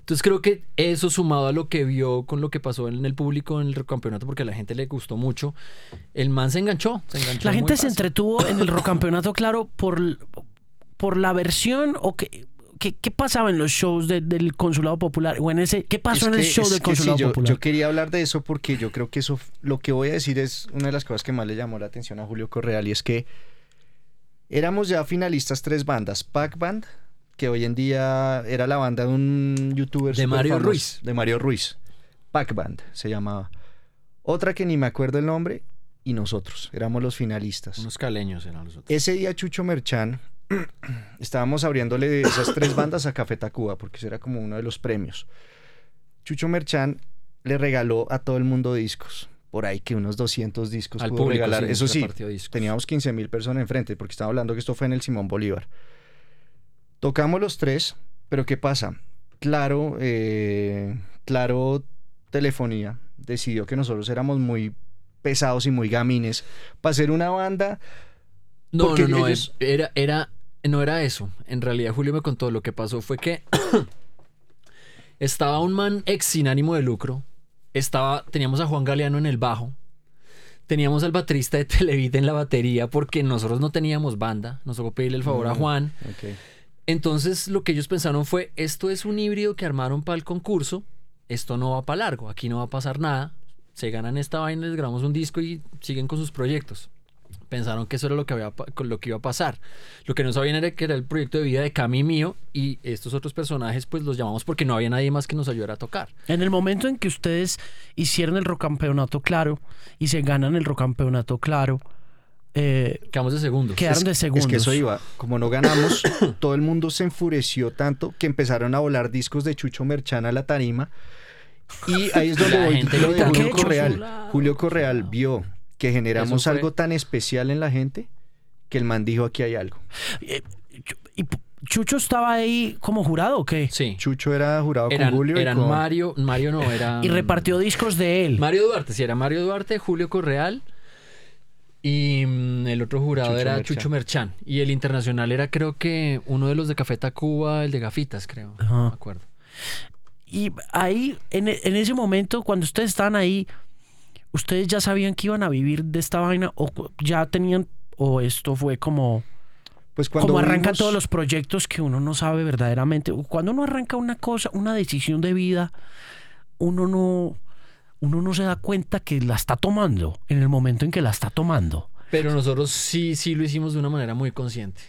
Entonces creo que eso sumado a lo que vio con lo que pasó en el público en el campeonato, porque a la gente le gustó mucho, el man se enganchó. Se enganchó La gente se entretuvo en el rocampeonato, claro, por, por la versión o qué, qué, qué pasaba en los shows de- del Consulado Popular o en ese qué pasó es en el que- show del que sí, Consulado yo, Popular. yo quería hablar de eso porque yo creo que eso, lo que voy a decir es una de las cosas que más le llamó la atención a Julio Correal y es que éramos ya finalistas tres bandas, Pac Band, que hoy en día era la banda de un youtuber De Mario famoso, Ruiz. de Mario Ruiz, Pac Band se llamaba. Otra que ni me acuerdo el nombre y nosotros éramos los finalistas. Unos caleños eran los otros. Ese día Chucho Merchán [clears throat] estábamos abriéndole esas tres [clears throat] bandas a Café Tacuba porque ese era como uno de los premios. Chucho Merchán le regaló a todo el mundo discos. Por ahí que unos 200 discos Al pudo público, regalar. sí, Eso sí, teníamos 15 mil personas enfrente porque estaba hablando que esto fue en el Simón Bolívar. Tocamos los tres, pero ¿qué pasa? Claro, eh, claro, Telefonía decidió que nosotros éramos muy pesados y muy gamines para hacer una banda No, no, no, ellos- es- era, era, no era eso. En realidad Julio me contó, lo que pasó fue que [clears throat] estaba un man ex sin ánimo de lucro, estaba, teníamos a Juan Galeano en el bajo, teníamos al baterista de Televita en la batería porque nosotros no teníamos banda, nos tocó pedirle el favor a Mm. Juan. Entonces lo que ellos pensaron fue, esto es un híbrido que armaron para el concurso, esto no va para largo, aquí no va a pasar nada, se ganan esta vaina, les grabamos un disco y siguen con sus proyectos. Pensaron que eso era lo que, había, lo que iba a pasar. Lo que no sabían era que era el proyecto de vida de Cami y mío y estos otros personajes pues los llamamos porque no había nadie más que nos ayudara a tocar. En el momento en que ustedes hicieron el rocampeonato claro y se ganan el rocampeonato claro, eh, Quedamos de segundos. quedaron Es- de segundos. Es que eso iba. Como no ganamos, [coughs] todo el mundo se enfureció tanto que empezaron a volar discos de Chucho Merchán a la tarima. Y ahí es donde voy lo de Julio "¿Qué, Correal. Julio Correal vio que generamos algo tan especial en la gente que el man dijo aquí hay algo. Eh, ¿Y Chucho estaba ahí como jurado o qué? Sí. Chucho era jurado Eran, con Julio y eran con- Mario, Mario no, era... Y repartió discos de él. Mario Duarte, sí, era Mario Duarte, Julio Correal y mm, el otro jurado Chucho era Merchán. Chucho Merchán. Y el internacional era creo que uno de los de Café Tacuba, el de Gafitas, creo. Ajá. No me acuerdo. Y ahí, en, en ese momento, cuando ustedes estaban ahí, ¿ustedes ya sabían que iban a vivir de esta vaina? ¿O ya tenían, o esto fue como, Pues cuando como arrancan vimos- todos los proyectos que uno no sabe verdaderamente? Cuando uno arranca una cosa, una decisión de vida, uno no, uno no se da cuenta que la está tomando en el momento en que la está tomando. Pero nosotros sí, sí lo hicimos de una manera muy consciente.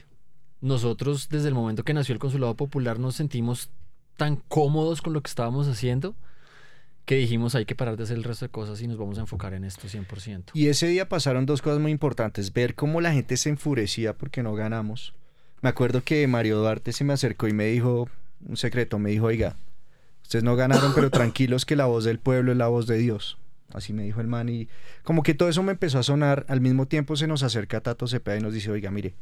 Nosotros desde el momento que nació el Consulado Popular nos sentimos tan cómodos con lo que estábamos haciendo que dijimos hay que parar de hacer el resto de cosas y nos vamos a enfocar en esto 100%. Y ese día pasaron dos cosas muy importantes. Ver cómo la gente se enfurecía porque no ganamos. Me acuerdo que Mario Duarte se me acercó y me dijo un secreto. Me dijo, oiga, ustedes no ganaron, pero tranquilos que la voz del pueblo es la voz de Dios. Así me dijo el man y como que todo eso me empezó a sonar. Al mismo tiempo se nos acerca Tato Cepeda y nos dice, oiga, mire,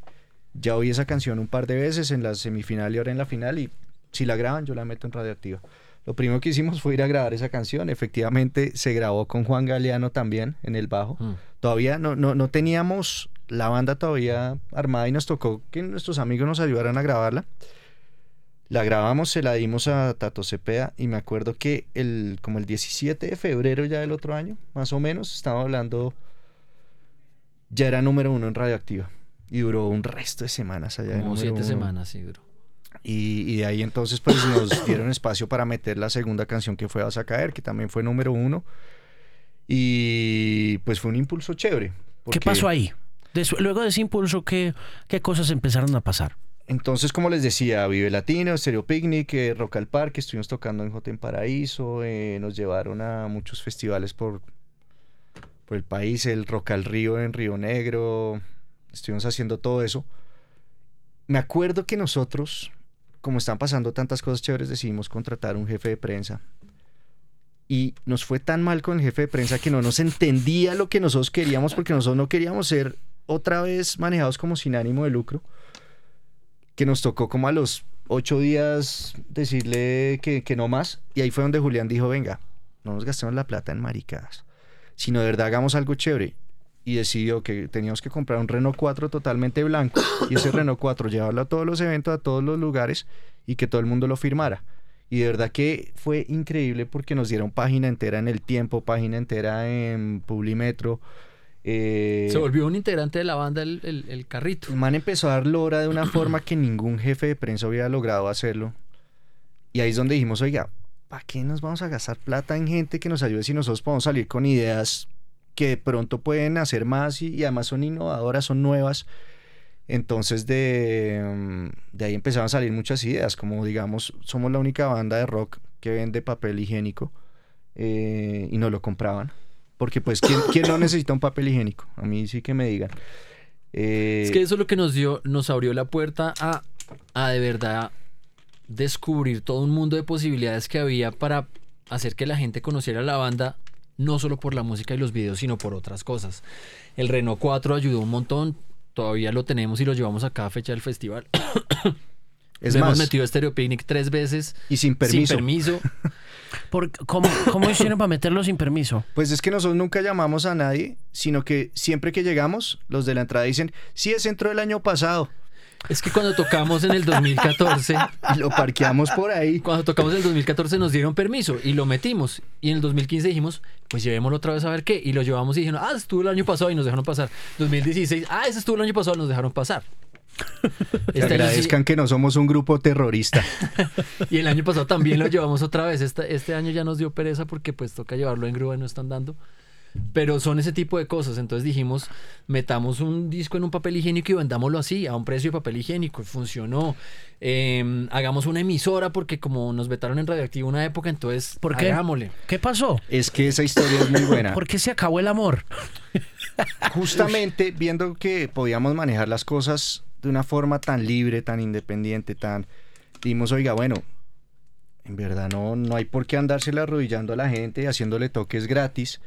ya oí esa canción un par de veces en la semifinal y ahora en la final y si la graban yo la meto en radioactiva. Lo primero que hicimos fue ir a grabar esa canción. Efectivamente se grabó con Juan Galeano también en el bajo. Mm. Todavía no, no, no teníamos la banda todavía armada y nos tocó que nuestros amigos nos ayudaran a grabarla. La grabamos, se la dimos a Tato Cepeda y me acuerdo que el, como el 17 de febrero ya del otro año, más o menos, estaba hablando, ya era número uno en Radioactiva y duró un resto de semanas allá. Como siete uno. semanas, sí, duró. Y, y de ahí entonces pues nos [coughs] dieron espacio para meter la segunda canción que fue Vas a caer, que también fue número uno. Y pues fue un impulso chévere. ¿Qué porque- pasó ahí? Des- luego de ese impulso, ¿qué, ¿qué cosas empezaron a pasar? Entonces, como les decía, Vive Latino, Stereo Picnic, eh, Rock al Parque, estuvimos tocando en Joten Paraíso, eh, nos llevaron a muchos festivales por, por el país, el Rock al Río en Río Negro, estuvimos haciendo todo eso. Me acuerdo que nosotros, como están pasando tantas cosas chéveres, decidimos contratar un jefe de prensa. Y nos fue tan mal con el jefe de prensa que no nos entendía lo que nosotros queríamos porque nosotros no queríamos ser otra vez manejados como sin ánimo de lucro que nos tocó como a los ocho días decirle que, que no más. Y ahí fue donde Julián dijo, venga, no nos gastemos la plata en maricadas, sino de verdad hagamos algo chévere. Y decidió que teníamos que comprar un Renault 4 totalmente blanco y ese [coughs] Renault 4 llevarlo a todos los eventos, a todos los lugares y que todo el mundo lo firmara. Y de verdad que fue increíble porque nos dieron página entera en El Tiempo, página entera en Publimetro. eh, Se volvió un integrante de la banda el, el- el carrito. el man empezó a dar lora de una [coughs] forma que ningún jefe de prensa había logrado hacerlo. Y ahí es donde dijimos, oiga, ¿para qué nos vamos a gastar plata en gente que nos ayude si nosotros podemos salir con ideas que de pronto pueden hacer más y, y además son innovadoras, son nuevas? Entonces de, mm, de ahí empezaron a salir muchas ideas, como digamos, somos la única banda de rock que vende papel higiénico eh, y no lo compraban. Porque pues, ¿quién, [coughs] quién no necesita un papel higiénico? A mí sí que me digan. Eh, Es que eso es lo que nos dio, nos abrió la puerta a, a de verdad descubrir todo un mundo de posibilidades que había para hacer que la gente conociera la banda, no solo por la música y los videos, sino por otras cosas. El Renault 4 ayudó un montón, todavía lo tenemos y lo llevamos a cada fecha del festival. [coughs] es Le más, hemos metido a Stereo Picnic tres veces y sin permiso. sin permiso. [laughs] Por- ¿cómo, ¿Cómo hicieron para meterlo sin permiso? Pues es que nosotros nunca llamamos a nadie, sino que siempre que llegamos, los de la entrada dicen, sí, es centro del año pasado. Es que cuando tocamos en el 2014, Y [laughs] lo parqueamos por ahí. Cuando tocamos en el 2014 nos dieron permiso y lo metimos. Y en el 2015 dijimos, pues llevémoslo otra vez a ver qué. Y lo llevamos y dijeron, ah, estuvo el año pasado y nos dejaron pasar. 2016, ah, ese estuvo el año pasado, nos dejaron pasar. [laughs] Este sí- agradezcan que no somos un grupo terrorista. [laughs] y el año pasado también lo llevamos otra vez. Este, este año ya nos dio pereza porque pues toca llevarlo en grúa y no están dando. Pero son ese tipo de cosas. Entonces dijimos, metamos un disco en un papel higiénico y vendámoslo así, a un precio de papel higiénico. Y funcionó. Eh, hagamos una emisora porque como nos vetaron en Radioactivo una época, entonces ¿Por qué? hagámosle. ¿Qué pasó? Es que esa historia es muy buena. ¿Por qué se acabó el amor? Justamente viendo que podíamos manejar las cosas de una forma tan libre, tan independiente, tan... Dimos, oiga, bueno, en verdad no, no hay por qué andársela arrodillando a la gente y haciéndole toques gratis.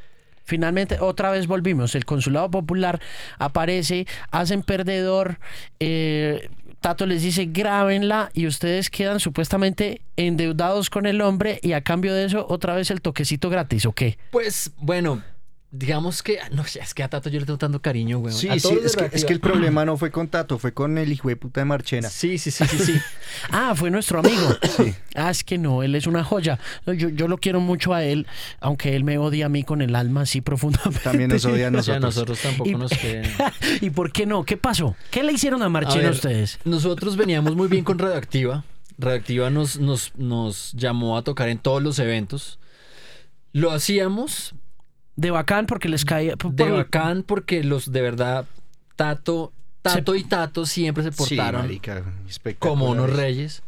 Finalmente, otra vez volvimos. El Consulado Popular aparece, hacen perdedor. eh, Tato les dice grábenla y ustedes quedan supuestamente endeudados con el hombre y a cambio de eso otra vez el toquecito gratis, ¿o qué? Pues bueno, digamos que... No, es que a Tato yo le tengo tanto cariño, güey. Sí, A sí, es que, es que el problema no [clears throat] fue con Tato, fue con el hijo de puta de Marchena. Sí, sí, sí, sí, sí. [laughs] Ah, fue nuestro amigo. Ah, es que no, él es una joya. Yo, yo lo quiero mucho a él, aunque él me odia a mí con el alma así [laughs] profundamente. También nos odia a [laughs] nosotros. nosotros tampoco Y- nos quieren. ¿Y por qué no? ¿Qué pasó? ¿Qué le hicieron a A Marchena a ver, ustedes? Nosotros veníamos muy bien con Radioactiva. Radioactiva nos, nos, nos llamó a tocar en todos los eventos. Lo hacíamos De bacán porque les caía... por- de bacán porque los de verdad, Tato, Tato y Tato siempre se Sí, portaron marica, espectacular. como unos reyes.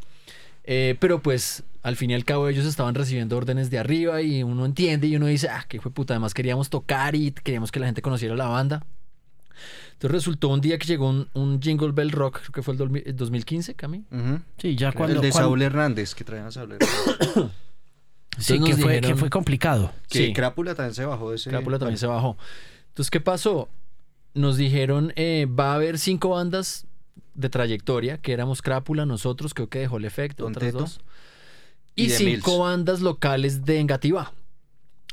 Eh, pero pues al fin y al cabo ellos estaban recibiendo órdenes de arriba y uno entiende y uno dice, ah, qué fue puta, además queríamos tocar y queríamos que la gente conociera la banda. Entonces resultó un día que llegó un, un Jingle Bell Rock, creo que fue el 2000 el 2015, Cami. Sí, ya cuando... el de cuando- Saúl Hernández, que traían a Saúl Hernández. [coughs] Sí, que fue, dijeron- que fue complicado. Que Sí. Crápula también se bajó de ese... Crápula también se bajó. Entonces, ¿qué pasó? Nos dijeron, eh, va a haber cinco bandas de trayectoria, que éramos Crápula, nosotros, creo que dejó el efecto, Don otras Teto. dos. Y cinco Mills. bandas locales de Engativá.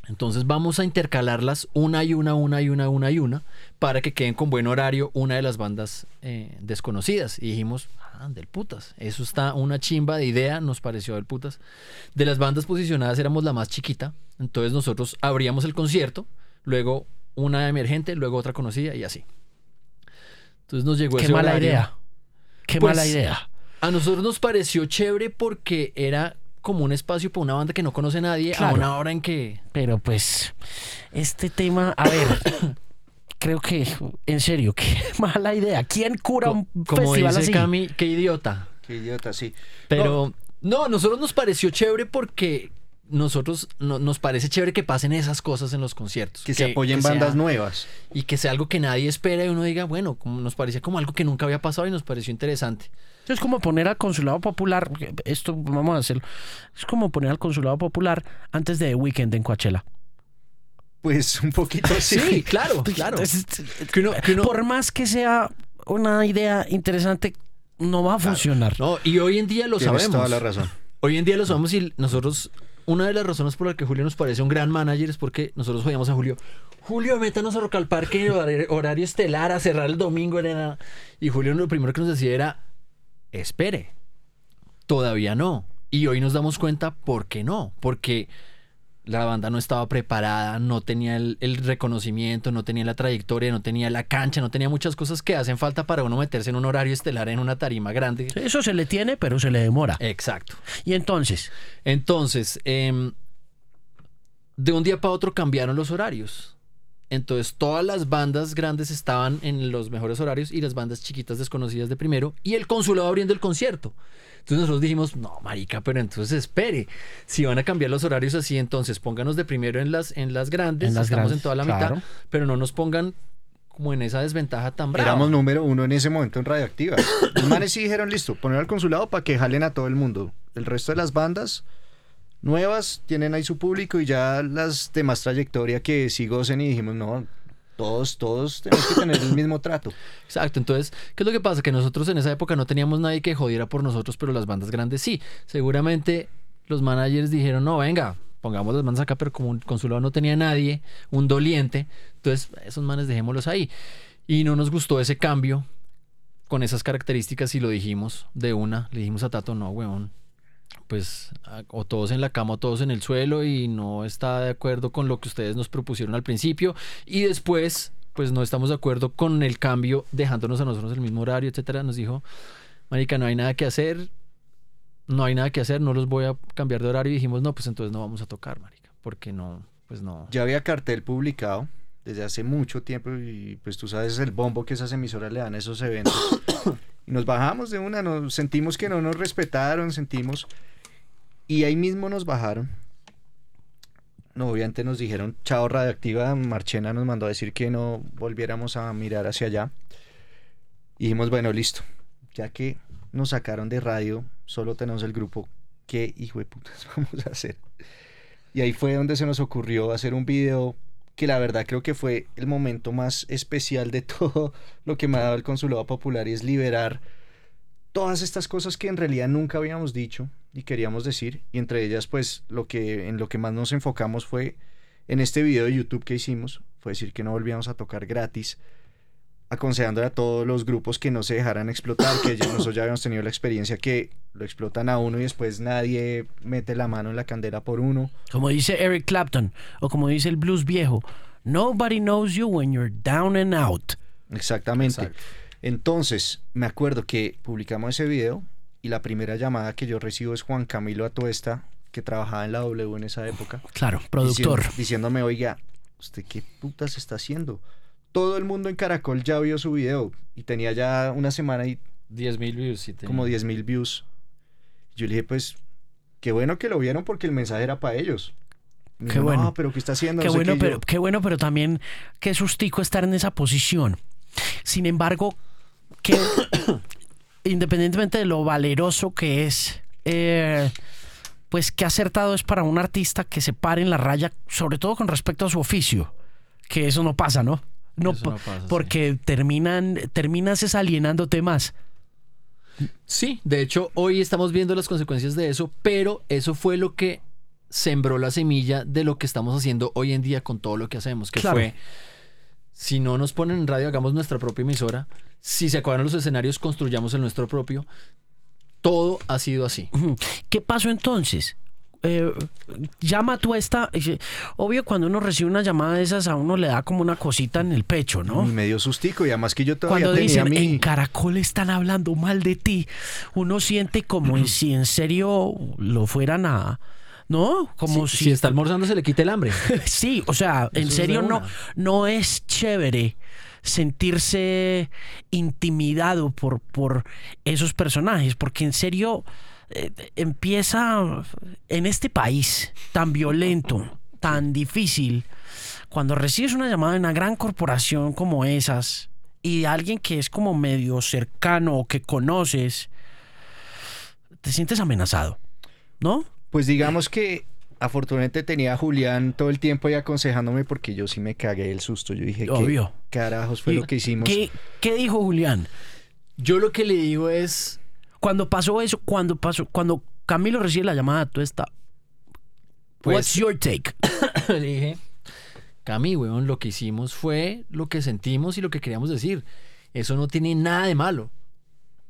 Entonces vamos a intercalarlas una y una, una y una, una y una, para que queden con buen horario una de las bandas eh, desconocidas. Y dijimos, ah, del putas. Eso está una chimba de idea, nos pareció del putas. De las bandas posicionadas éramos la más chiquita. Entonces nosotros abríamos el concierto, luego una emergente, luego otra conocida y así. Entonces nos llegó Qué ese mala horario. idea. Qué Pues, mala idea. A nosotros nos pareció chévere porque era como un espacio para una banda que no conoce a nadie Claro. a una hora en que Pero pues, este tema, a ver, [coughs] creo que, en serio, [laughs] qué mala idea. ¿Quién cura un como festival dice así? Cami, qué idiota. Qué idiota, sí. Pero no, a nosotros nos pareció chévere porque nosotros no- nos parece chévere que pasen esas cosas en los conciertos. Que, se apoyen bandas nuevas. Y que sea algo que nadie espera y uno diga, bueno, como nos parecía como algo que nunca había pasado y nos pareció interesante. Es como poner al consulado popular, esto vamos a hacerlo, es como poner al consulado popular antes de Weekend en Coachella. Pues un poquito [laughs] Sí, sí. claro, claro. Es- Que uno- que uno- Por más que sea una idea interesante, no va a funcionar. No, y hoy en día lo Tienes sabemos. toda la razón. Hoy en día lo sabemos y nosotros, una de las razones por las que Julio nos parece un gran manager es porque nosotros jodíamos a Julio. Julio, métanos a Rock al Parque horario estelar, a cerrar el domingo. era- Y Julio lo primero que nos decía era, espere, todavía no. Y hoy nos damos cuenta por qué no. Porque la banda no estaba preparada, no tenía el, el reconocimiento, no tenía la trayectoria, no tenía la cancha, no tenía muchas cosas que hacen falta para uno meterse en un horario estelar en una tarima grande. Eso se le tiene, pero se le demora. Exacto. Y entonces, Entonces, em, de un día para otro cambiaron los horarios. Entonces, todas las bandas grandes estaban en los mejores horarios y las bandas chiquitas desconocidas de primero y el consulado abriendo el concierto. Entonces nosotros dijimos, no, marica, pero entonces espere. Si van a cambiar los horarios así, entonces pónganos de primero en las, en las grandes, En las estamos grandes, en toda la claro. mitad, pero no nos pongan como en esa desventaja tan brava. Éramos número uno en ese momento en Radioactiva. Los [coughs] manes sí dijeron, listo, poner al consulado para que jalen a todo el mundo. El resto de las bandas nuevas tienen ahí su público y ya las de más trayectoria que sí gocen y dijimos, no, todos, todos tenemos que tener el mismo trato. [laughs] Exacto, entonces, ¿qué es lo que pasa? Que nosotros en esa época no teníamos nadie que jodiera por nosotros, pero las bandas grandes sí. Seguramente los managers dijeron, no, venga, pongamos las bandas acá, pero como un consulado no tenía nadie, un doliente, entonces esos manes dejémoslos ahí. Y no nos gustó ese cambio con esas características y lo dijimos de una, le dijimos a Tato, no, weón, pues o todos en la cama o todos en el suelo y no está de acuerdo con lo que ustedes nos propusieron al principio y después pues no estamos de acuerdo con el cambio, dejándonos a nosotros el mismo horario, etcétera. Nos dijo, marica, no hay nada que hacer, no hay nada que hacer, no los voy a cambiar de horario. Y dijimos, no, pues entonces no vamos a tocar, marica, porque no, pues no. Ya había cartel publicado desde hace mucho tiempo y pues tú sabes el bombo que esas emisoras le dan a esos eventos. Y nos bajamos de una, nos sentimos que no nos respetaron, sentimos... Y ahí mismo nos bajaron. No, obviamente nos dijeron, chao radioactiva, Marchena nos mandó a decir que no volviéramos a mirar hacia allá. Y dijimos, bueno, listo, ya que nos sacaron de radio, solo tenemos el grupo, ¿qué hijo de putas [laughs] vamos a hacer? Y ahí fue donde se nos ocurrió hacer un video que la verdad creo que fue el momento más especial de [laughs] todo lo que me ha dado el Consulado Popular y es liberar todas estas cosas que en realidad nunca habíamos dicho y queríamos decir. Y entre ellas pues lo que en lo que más nos enfocamos fue en este video de YouTube que hicimos fue decir que no volvíamos a tocar gratis aconsejándole a todos los grupos que no se dejaran explotar que ya nosotros [coughs] ya habíamos tenido la experiencia que lo explotan a uno y después nadie mete la mano en la candela por uno Como dice Eric Clapton, o como dice el blues viejo, nobody knows you when you're down and out. Exactamente. Exacto. Entonces, me acuerdo que publicamos ese video y la primera llamada que yo recibo es Juan Camilo Atuesta, que trabajaba en la W en esa época. Claro, productor. diciendo- diciéndome, oiga, ¿usted qué putas está haciendo? Todo el mundo en Caracol ya vio su video y tenía ya una semana y 10 mil views. sí tenía. como 10 mil views. Yo le dije, pues, qué bueno que lo vieron porque el mensaje era para ellos. Qué dijo, bueno. No, pero ¿qué está haciendo? Qué No sé bueno, qué". Y pero, yo, qué bueno, pero también qué sustico estar en esa posición. Sin embargo, que [coughs] independientemente de lo valeroso que es, eh, pues qué acertado es para un artista que se pare en la raya, sobre todo con respecto a su oficio, que eso no pasa, ¿no? No, Eso pa- no pasa, sí. porque terminan, terminas es alienándote más. Sí, de hecho, hoy estamos viendo las consecuencias de eso, pero eso fue lo que sembró la semilla de lo que estamos haciendo hoy en día con todo lo que hacemos, que Claro. fue, si no nos ponen en radio, hagamos nuestra propia emisora, si se acabaron los escenarios, construyamos el nuestro propio. Todo ha sido así. ¿Qué pasó entonces? Eh, llama tú a esta. eh, Obvio, cuando uno recibe una llamada de esas, a uno le da como una cosita en el pecho, ¿no? Y me dio sustico y además que yo todavía Cuando tenía dicen mi... en Caracol están hablando mal de ti, uno siente como si en serio lo fueran a. ¿No? Como si, si. si está almorzando, se le quita el hambre. [laughs] Sí, o sea, en serio no, no es chévere sentirse intimidado por, por esos personajes, porque en serio eh, empieza en este país tan violento, tan difícil, cuando recibes una llamada de una gran corporación como esas y de alguien que es como medio cercano o que conoces, te sientes amenazado, ¿no? Pues digamos que afortunadamente tenía a Julián todo el tiempo ahí aconsejándome porque yo sí me cagué el susto. Yo dije, Obvio. ¿qué carajos fue Y- lo que hicimos? ¿Qué, qué dijo Julián? Yo lo que le digo es, Cuando pasó eso, cuando pasó, cuando Camilo recibe la llamada, tú estás. Pues- What's your take? [coughs] le dije, Cami, weón, lo que hicimos fue lo que sentimos y lo que queríamos decir. Eso no tiene nada de malo.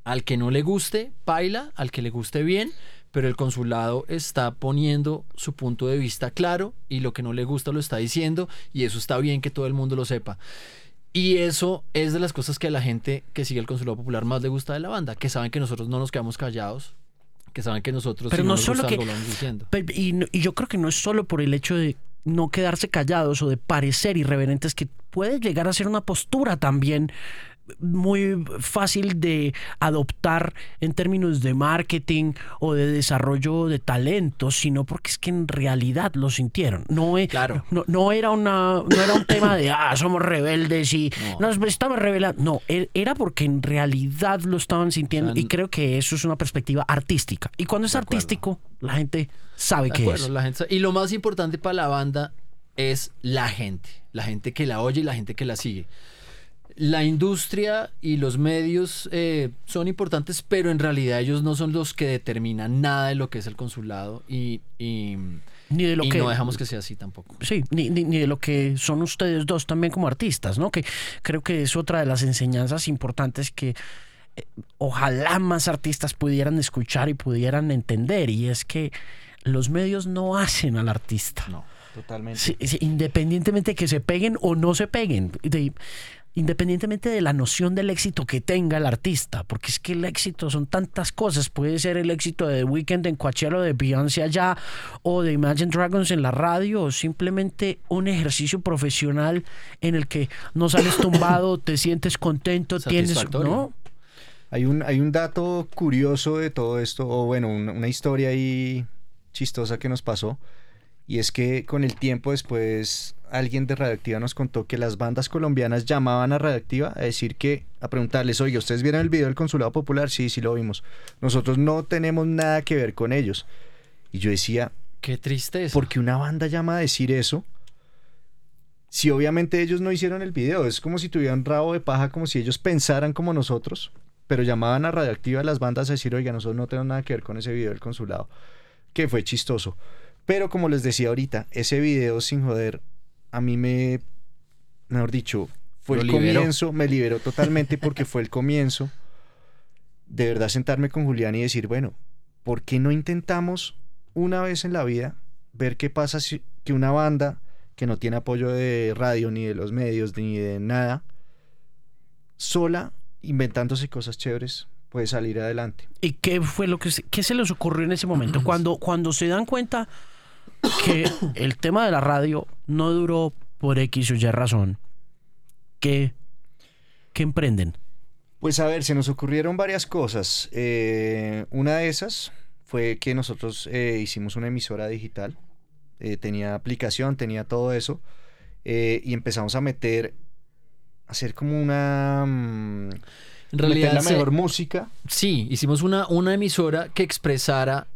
Al que no le guste, baila, al que le guste bien, pero el consulado está poniendo su punto de vista claro y lo que no le gusta lo está diciendo y eso está bien que todo el mundo lo sepa. Y eso es de las cosas que a la gente que sigue el consulado popular más le gusta de la banda, que saben que nosotros no nos quedamos callados, que saben que nosotros Pero si no nos solo que- algo, lo vamos diciendo. Pe- Y, no- y yo creo que no es solo por el hecho de no quedarse callados o de parecer irreverentes, que puede llegar a ser una postura también muy fácil de adoptar en términos de marketing o de desarrollo de talento, sino porque es que en realidad lo sintieron. No, e- Claro. no, no era una no era un [coughs] tema de ah, somos rebeldes y No. nos estamos revelando. No, e- era porque en realidad lo estaban sintiendo O sea, y creo que eso es una perspectiva artística. Y cuando es artístico, la gente sabe qué es. la gente sa- y lo más importante para la banda es la gente, la gente que la oye y la gente que la sigue. La industria y los medios eh, son importantes, pero en realidad ellos no son los que determinan nada de lo que es el consulado y, y- Ni de lo y que no dejamos que sea así tampoco. Sí, ni, ni- ni de lo que son ustedes dos también como artistas, ¿no? Que creo que es otra de las enseñanzas importantes que eh, ojalá más artistas pudieran escuchar y pudieran entender, y es que los medios no hacen al artista. No, Totalmente. Sí, sí, independientemente de que se peguen o no se peguen, de- independientemente de la noción del éxito que tenga el artista, porque es que el éxito son tantas cosas, puede ser el éxito de The Weeknd en Coachella de Beyoncé allá o de Imagine Dragons en la radio o simplemente un ejercicio profesional en el que no sales [coughs] tumbado, te sientes contento, tienes. ¿no? Hay un, hay un dato curioso de todo esto, o bueno, una, una historia ahí chistosa que nos pasó, y es que con el tiempo después alguien de Radioactiva nos contó que las bandas colombianas llamaban a Radioactiva a decir que, a preguntarles, oye, ¿ustedes vieron el video del Consulado Popular? Sí, sí lo vimos. Nosotros no tenemos nada que ver con ellos. Y yo decía, Qué tristeza. ¿por qué una banda llama a decir eso? Si obviamente ellos no hicieron el video, es como si tuvieran rabo de paja, como si ellos pensaran como nosotros, pero llamaban a Radioactiva las bandas a decir, oiga, nosotros no tenemos nada que ver con ese video del consulado, que fue chistoso. Pero como les decía ahorita, ese video sin joder, a mí me, mejor dicho, fue Lo el liberó. comienzo, me liberó totalmente porque fue el comienzo de verdad sentarme con Julián y decir, bueno, ¿por qué no intentamos una vez en la vida ver qué pasa si que una banda que no tiene apoyo de radio ni de los medios ni de nada, sola, inventándose cosas chéveres, puede salir adelante? ¿Y qué fue lo que se, qué se les ocurrió en ese momento? [clears throat] Cuando, cuando se dan cuenta que el tema de la radio no duró por X o Y razón, ¿qué, qué emprenden? Pues a ver, se nos ocurrieron varias cosas. Eh, una de esas fue que nosotros eh, hicimos una emisora digital. Eh, tenía aplicación, tenía todo eso. eh, y empezamos a meter, a hacer como una... mm, en meter la se- mejor música. sí, hicimos una, una emisora que expresara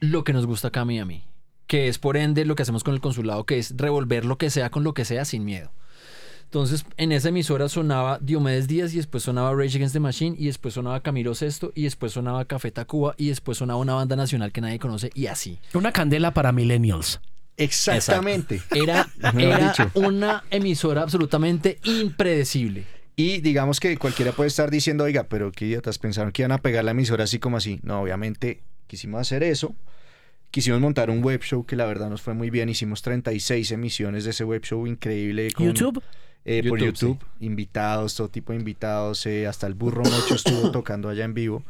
lo que nos gusta acá a mí y a mí. Que es por ende lo que hacemos con el consulado, que es revolver lo que sea con lo que sea sin miedo. Entonces, en esa emisora sonaba Diomedes Díaz y después sonaba Rage Against the Machine y después sonaba Camilo Sesto y después sonaba Café Tacuba y después sonaba una banda nacional que nadie conoce y así. Una candela para millennials. Exactamente. Era, [laughs] era dicho. una emisora absolutamente impredecible. Y digamos que cualquiera puede estar diciendo, oiga, pero qué idiotas, pensaron que iban a pegar la emisora así como así. No, obviamente quisimos hacer eso. Quisimos montar un web show que la verdad nos fue muy bien. Hicimos 36 emisiones de ese web show increíble. con- YouTube, eh, por YouTube, invitados, todo tipo de invitados. eh, hasta el burro Mocho estuvo [coughs] tocando allá en vivo.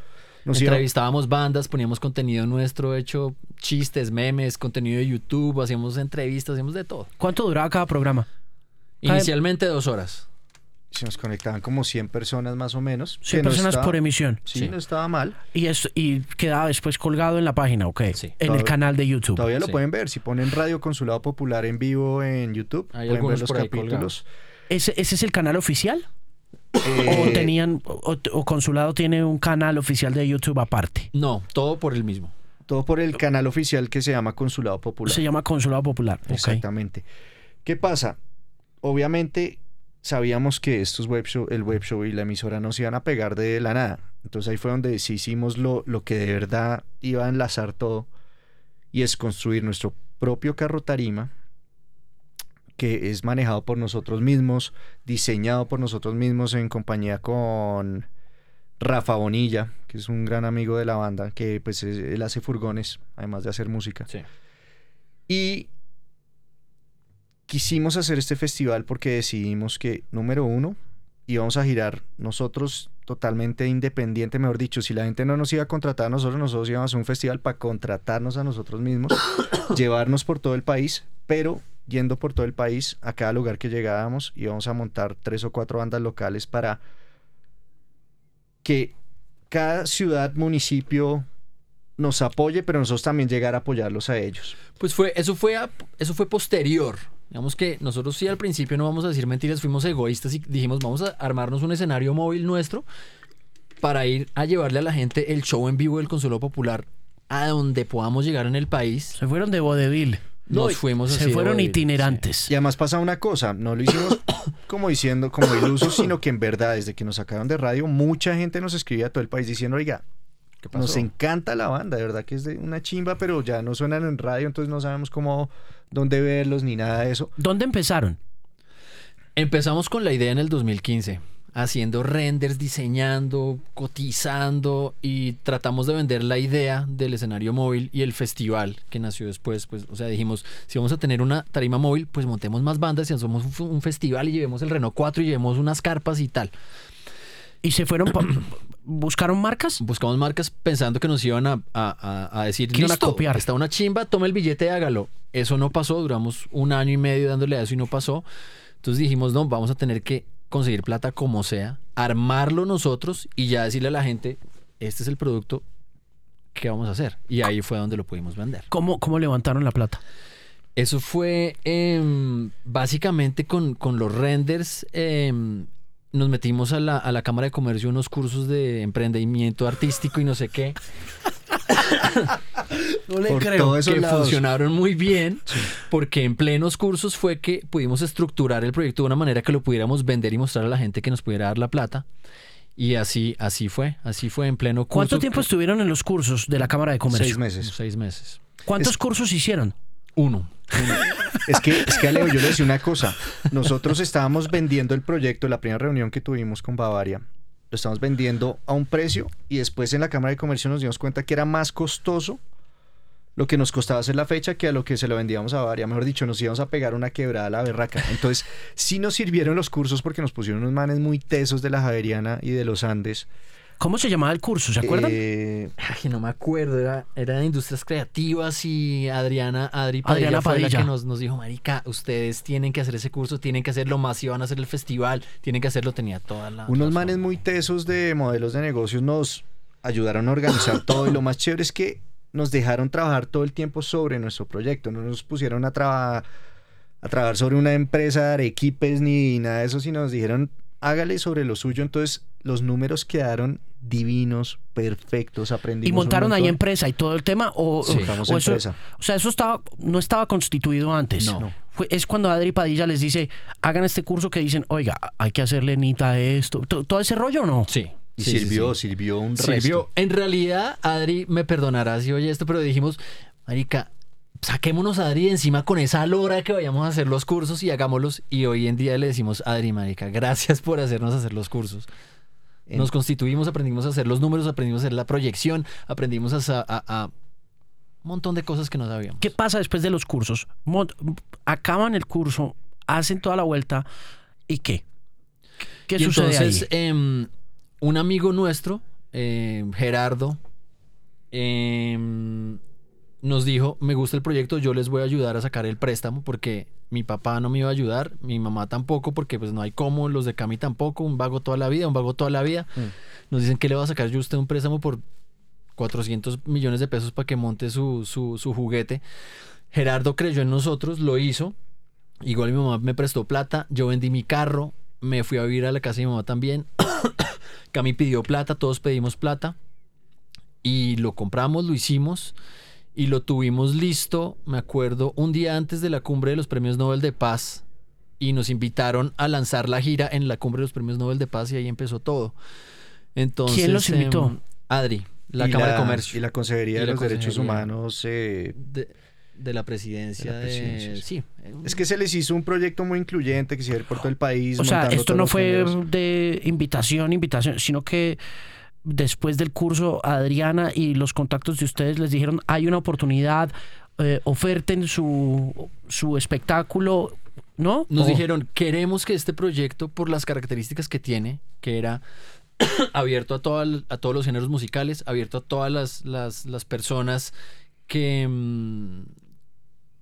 Nos iba- Entrevistábamos bandas, poníamos contenido nuestro hecho, chistes, memes, contenido de YouTube, hacíamos entrevistas, hacíamos de todo. ¿cuánto duraba cada programa? Inicialmente dos horas. Se nos conectaban como 100 personas más o menos. 100 que no personas estaba- por emisión. Sí, Sí. no estaba mal. Y, es, y quedaba después colgado en la página, ¿ok? Sí. En el canal de YouTube. Todavía lo Sí. pueden ver. Si ponen Radio Consulado Popular en vivo en YouTube, Hay pueden ver los capítulos. ¿Ese, ese es el canal oficial? Eh, ¿O tenían, o, o Consulado tiene un canal oficial de YouTube aparte? No, todo por el mismo. Todo por el canal oficial que se llama Consulado Popular. Se llama Consulado Popular. Exactamente. ¿Qué pasa? Obviamente sabíamos que estos web show, el web show y la emisora no se iban a pegar de la nada. Entonces ahí fue donde sí hicimos lo, lo que de verdad iba a enlazar todo y es construir nuestro propio carro tarima que es manejado por nosotros mismos, diseñado por nosotros mismos en compañía con Rafa Bonilla, que es un gran amigo de la banda, que pues es- él hace furgones, además de hacer música. Sí. Y quisimos hacer este festival porque decidimos que, número uno, íbamos a girar nosotros totalmente independiente, mejor dicho, si la gente no nos iba a contratar a nosotros, nosotros íbamos a hacer un festival para contratarnos a nosotros mismos, [coughs] llevarnos por todo el país, pero yendo por todo el país, a cada lugar que llegábamos, íbamos a montar tres o cuatro bandas locales para que cada ciudad, municipio nos apoye, pero nosotros también llegar a apoyarlos a ellos. Pues fue, eso fue, a- eso fue posterior. Digamos que nosotros sí al principio no vamos a decir mentiras, fuimos egoístas y dijimos vamos a armarnos un escenario móvil nuestro para ir a llevarle a la gente el show en vivo del Consuelo Popular a donde podamos llegar en el país. Se fueron de vodevil. Nos fuimos así Se fueron itinerantes. Y además pasa una cosa, no lo hicimos [coughs] como diciendo, como ilusos, sino que en verdad, desde que nos sacaron de radio, mucha gente nos escribía a todo el país diciendo, oiga, ¿Qué pasó? nos encanta la banda, de verdad que es de una chimba, pero ya no suenan en radio, entonces no sabemos cómo, dónde verlos ni nada de eso. ¿Dónde empezaron? Empezamos con la idea en el 2015. haciendo renders, diseñando, cotizando y tratamos de vender la idea del escenario móvil y el festival que nació después. Pues, o sea, dijimos, si vamos a tener una tarima móvil, pues montemos más bandas y hacemos un, un festival y llevemos el Renault 4 y llevemos unas carpas y tal. ¿Y se fueron, [clears throat] buscaron marcas? Buscamos marcas pensando que nos iban a, a- a- decir, Que iban a listo, copiar. está una chimba, toma el billete y hágalo. Eso no pasó, duramos un año y medio dándole a eso y no pasó. Entonces dijimos, no, vamos a tener que conseguir plata como sea, armarlo nosotros y ya decirle a la gente, este es el producto que vamos a hacer. Y ahí fue donde lo pudimos vender. ¿Cómo, cómo levantaron la plata? Eso fue em, básicamente con, con los renders. em, nos metimos a la, a la Cámara de Comercio unos cursos de emprendimiento artístico y no sé qué, No le Por todo esos que lados. funcionaron muy bien, porque en plenos cursos fue que pudimos estructurar el proyecto de una manera que lo pudiéramos vender y mostrar a la gente que nos pudiera dar la plata. Y así, así fue, así fue en pleno curso. ¿Cuánto tiempo estuvieron en los cursos de la Cámara de Comercio? Seis meses. Seis meses. ¿Cuántos Es- cursos hicieron? Uno. Es que, es que Alejo, yo le decía una cosa. Nosotros estábamos vendiendo el proyecto, la primera reunión que tuvimos con Bavaria, lo estábamos vendiendo a un precio y después en la Cámara de Comercio nos dimos cuenta que era más costoso lo que nos costaba hacer la fecha que a lo que se lo vendíamos a Bavaria. Mejor dicho, nos íbamos a pegar una quebrada a la berraca. Entonces, sí nos sirvieron los cursos porque nos pusieron unos manes muy tesos de la Javeriana y de los Andes. ¿Cómo se llamaba el curso? ¿Se acuerdan? Eh, Ay, no me acuerdo, era, era de Industrias Creativas y Adriana, Adri Padilla Adriana fue la Padilla. que nos, nos dijo, marica, ustedes tienen que hacer ese curso, tienen que hacerlo más, si van a hacer el festival, tienen que hacerlo, tenía toda la... Unos razón. manes muy tesos de modelos de negocios nos ayudaron a organizar [laughs] todo y lo más chévere es que nos dejaron trabajar todo el tiempo sobre nuestro proyecto, no nos pusieron a, traba- a trabajar sobre una empresa de arequipes ni nada de eso, sino nos dijeron hágale sobre lo suyo, entonces los números quedaron divinos, perfectos, aprendimos ¿Y montaron ahí empresa y todo el tema? ¿O, Sí. o- Montamos o eso, empresa. o sea, eso estaba, no estaba constituido antes. No. Fue- es cuando Adri Padilla les dice, hagan este curso que dicen, oiga, hay que hacerle nita a esto. ¿To- ¿Todo ese rollo o no? Sí. Y sí, sirvió, sí. sirvió un Sirvió. resto. En realidad, Adri me perdonará si oye esto, pero dijimos, marica, saquémonos a Adri de encima con esa lora que vayamos a hacer los cursos y hagámoslos. Y hoy en día le decimos, Adri, marica, gracias por hacernos hacer los cursos. Nos constituimos, aprendimos a hacer los números, aprendimos a hacer la proyección, aprendimos a, sa- a- a un montón de cosas que no sabíamos. ¿Qué pasa después de los cursos? Acaban el curso, hacen toda la vuelta y ¿qué? ¿Qué y sucede entonces, ahí? em, un amigo nuestro, em, Gerardo, em, nos dijo, me gusta el proyecto, yo les voy a ayudar a sacar el préstamo porque mi papá no me iba a ayudar, mi mamá tampoco, porque pues no hay cómo, los de Cami tampoco, un vago toda la vida, un vago toda la vida. Mm. Nos dicen que le va a sacar yo a usted un préstamo por 400 millones de pesos para que monte su, su, su juguete. Gerardo creyó en nosotros, lo hizo. Igual mi mamá me prestó plata, yo vendí mi carro, me fui a vivir a la casa de mi mamá también. [coughs] Cami pidió plata, todos pedimos plata y lo compramos, lo hicimos y lo tuvimos listo, me acuerdo, un día antes de la cumbre de los Premios Nobel de Paz y nos invitaron a lanzar la gira en la cumbre de los Premios Nobel de Paz y ahí empezó todo. Entonces, ¿Quién los invitó? em, Adri, la y Cámara de Comercio. Y la Consejería Y de la los Derechos. Humanos eh, de, de la presidencia De de, la presidencia, sí. Es que se les hizo un proyecto muy incluyente que se iba por todo el país. O sea, esto no fue de invitación, invitación, sino que después del curso, Adriana y los contactos de ustedes les dijeron, hay una oportunidad, eh, oferten su, su espectáculo, ¿no? Nos dijeron, queremos que este proyecto, por las características que tiene, que era [coughs] abierto a, toda- a todos los géneros musicales, abierto a todas las, las- las personas que, mm,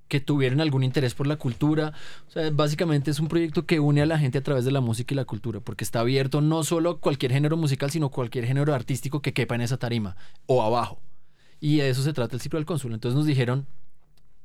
que tuvieran algún interés por la cultura. O sea, básicamente es un proyecto que une a la gente a través de la música y la cultura, porque está abierto no solo a cualquier género musical, sino cualquier género artístico que quepa en esa tarima o abajo. Y de eso se trata el ciclo del cónsul. Entonces nos dijeron,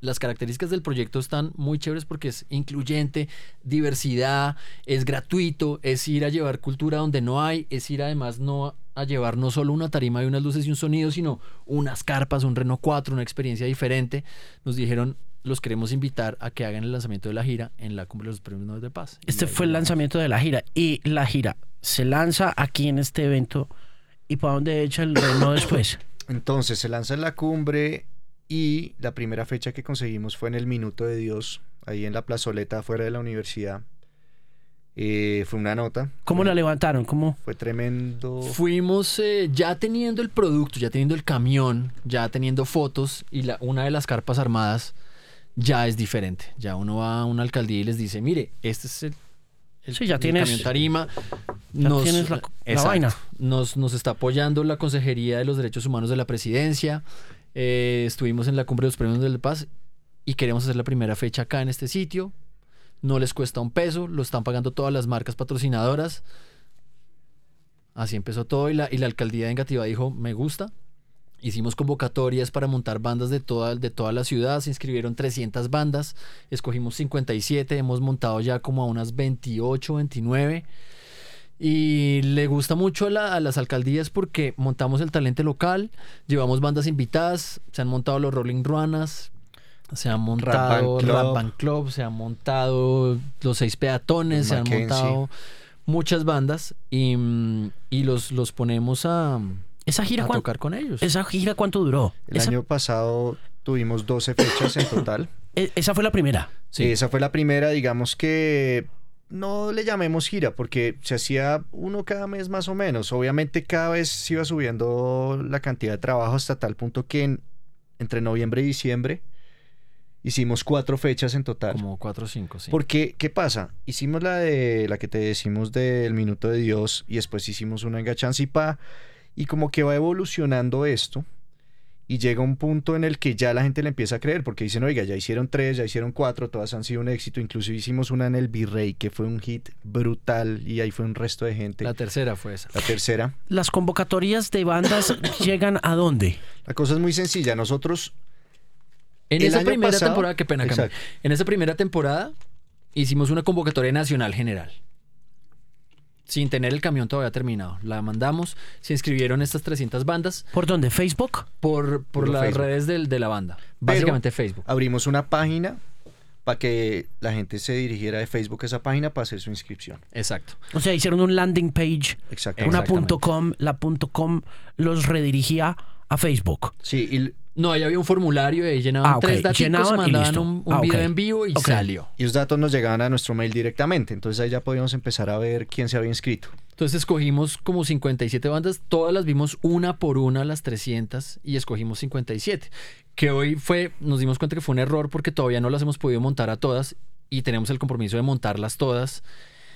las características del proyecto están muy chéveres porque es incluyente, diversidad, es gratuito, es ir a llevar cultura donde no hay, es ir además no a llevar no solo una tarima y unas luces y un sonido, sino unas carpas, un Renault 4, una experiencia diferente. Nos dijeron, los queremos invitar a que hagan el lanzamiento de la gira en la Cumbre de los Premios Nobel de Paz. Este fue el lanzamiento de la gira. Y la gira se lanza aquí en este evento. ¿Y para dónde echa el reno [coughs] después? Entonces se lanza en la cumbre y la primera fecha que conseguimos fue en el Minuto de Dios, ahí en la plazoleta afuera de la universidad. Eh, fue una nota. ¿Cómo la levantaron? ¿Cómo? Fue tremendo. Fuimos eh, ya teniendo el producto, ya teniendo el camión, ya teniendo fotos y la, una de las carpas armadas ya es diferente. Ya uno va a una alcaldía y les dice, mire, este es el, el- Sí, ya el tienes- camión tarima. ya tienes la- la vaina. Nos, nos está apoyando la Consejería de los Derechos Humanos de la Presidencia. Eh, estuvimos en la cumbre de los premios del Paz y queremos hacer la primera fecha acá en este sitio. No les cuesta un peso, lo están pagando todas las marcas patrocinadoras. Así empezó todo y la, y la alcaldía de Engativá dijo, me gusta. Hicimos convocatorias para montar bandas de toda, de toda la ciudad, se inscribieron 300 bandas, escogimos 57, hemos montado ya como a unas 28, 29. Y le gusta mucho a, la- a las alcaldías porque montamos el talento local, llevamos bandas invitadas, se han montado los Rolling Ruanas, se han montado Band Club. Club, se han montado los seis peatones, se han montado muchas bandas y, mm, y los, los ponemos a, ¿Esa gira, a cuán- tocar con ellos. ¿Esa gira cuánto duró? El Esa, año pasado tuvimos 12 fechas en total. [coughs] e- esa fue la primera. Sí. Esa fue la primera, digamos que no le llamemos gira porque se hacía uno cada mes más o menos. Obviamente cada vez se iba subiendo la cantidad de trabajo hasta tal punto que en- entre noviembre y diciembre hicimos cuatro fechas en total. Como cuatro o cinco, sí. Porque, ¿qué pasa? Hicimos la de la que te decimos del Minuto de Dios y después hicimos una en Gachancipá y como que va evolucionando esto y llega un punto en el que ya la gente le empieza a creer porque dicen, oiga, ya hicieron tres, ya hicieron cuatro, todas han sido un éxito, incluso hicimos una en el Virrey que fue un hit brutal y ahí fue un resto de gente. La La, tercera fue esa. tercera. ¿Las convocatorias de bandas [coughs] llegan a dónde? La cosa es muy sencilla, nosotros... En El esa año primera pasado- temporada, qué pena. En esa primera temporada hicimos una convocatoria nacional general. Sin tener el camión todavía terminado. La mandamos, se inscribieron estas 300 bandas ¿Por dónde? ¿Facebook? por, por Por las Facebook. redes del- de la banda. Básicamente Facebook. Abrimos una página para que la gente se dirigiera de Facebook a esa página para hacer su inscripción. Exacto. O sea, hicieron un landing page, Exacto. una punto .com, la punto .com los redirigía a Facebook. Sí, y, No, ahí había un formulario y ahí llenaban Ah, tres datos, Llenaban y mandaban un, un Ah, video en vivo y salió. y los datos nos llegaban a nuestro mail directamente. Entonces ahí ya podíamos empezar a ver quién se había inscrito. Entonces escogimos como 57 bandas, todas las vimos una por una, las 300, y escogimos 57. Que hoy fue, nos dimos cuenta que fue un error porque todavía no las hemos podido montar a todas y tenemos el compromiso de montarlas todas.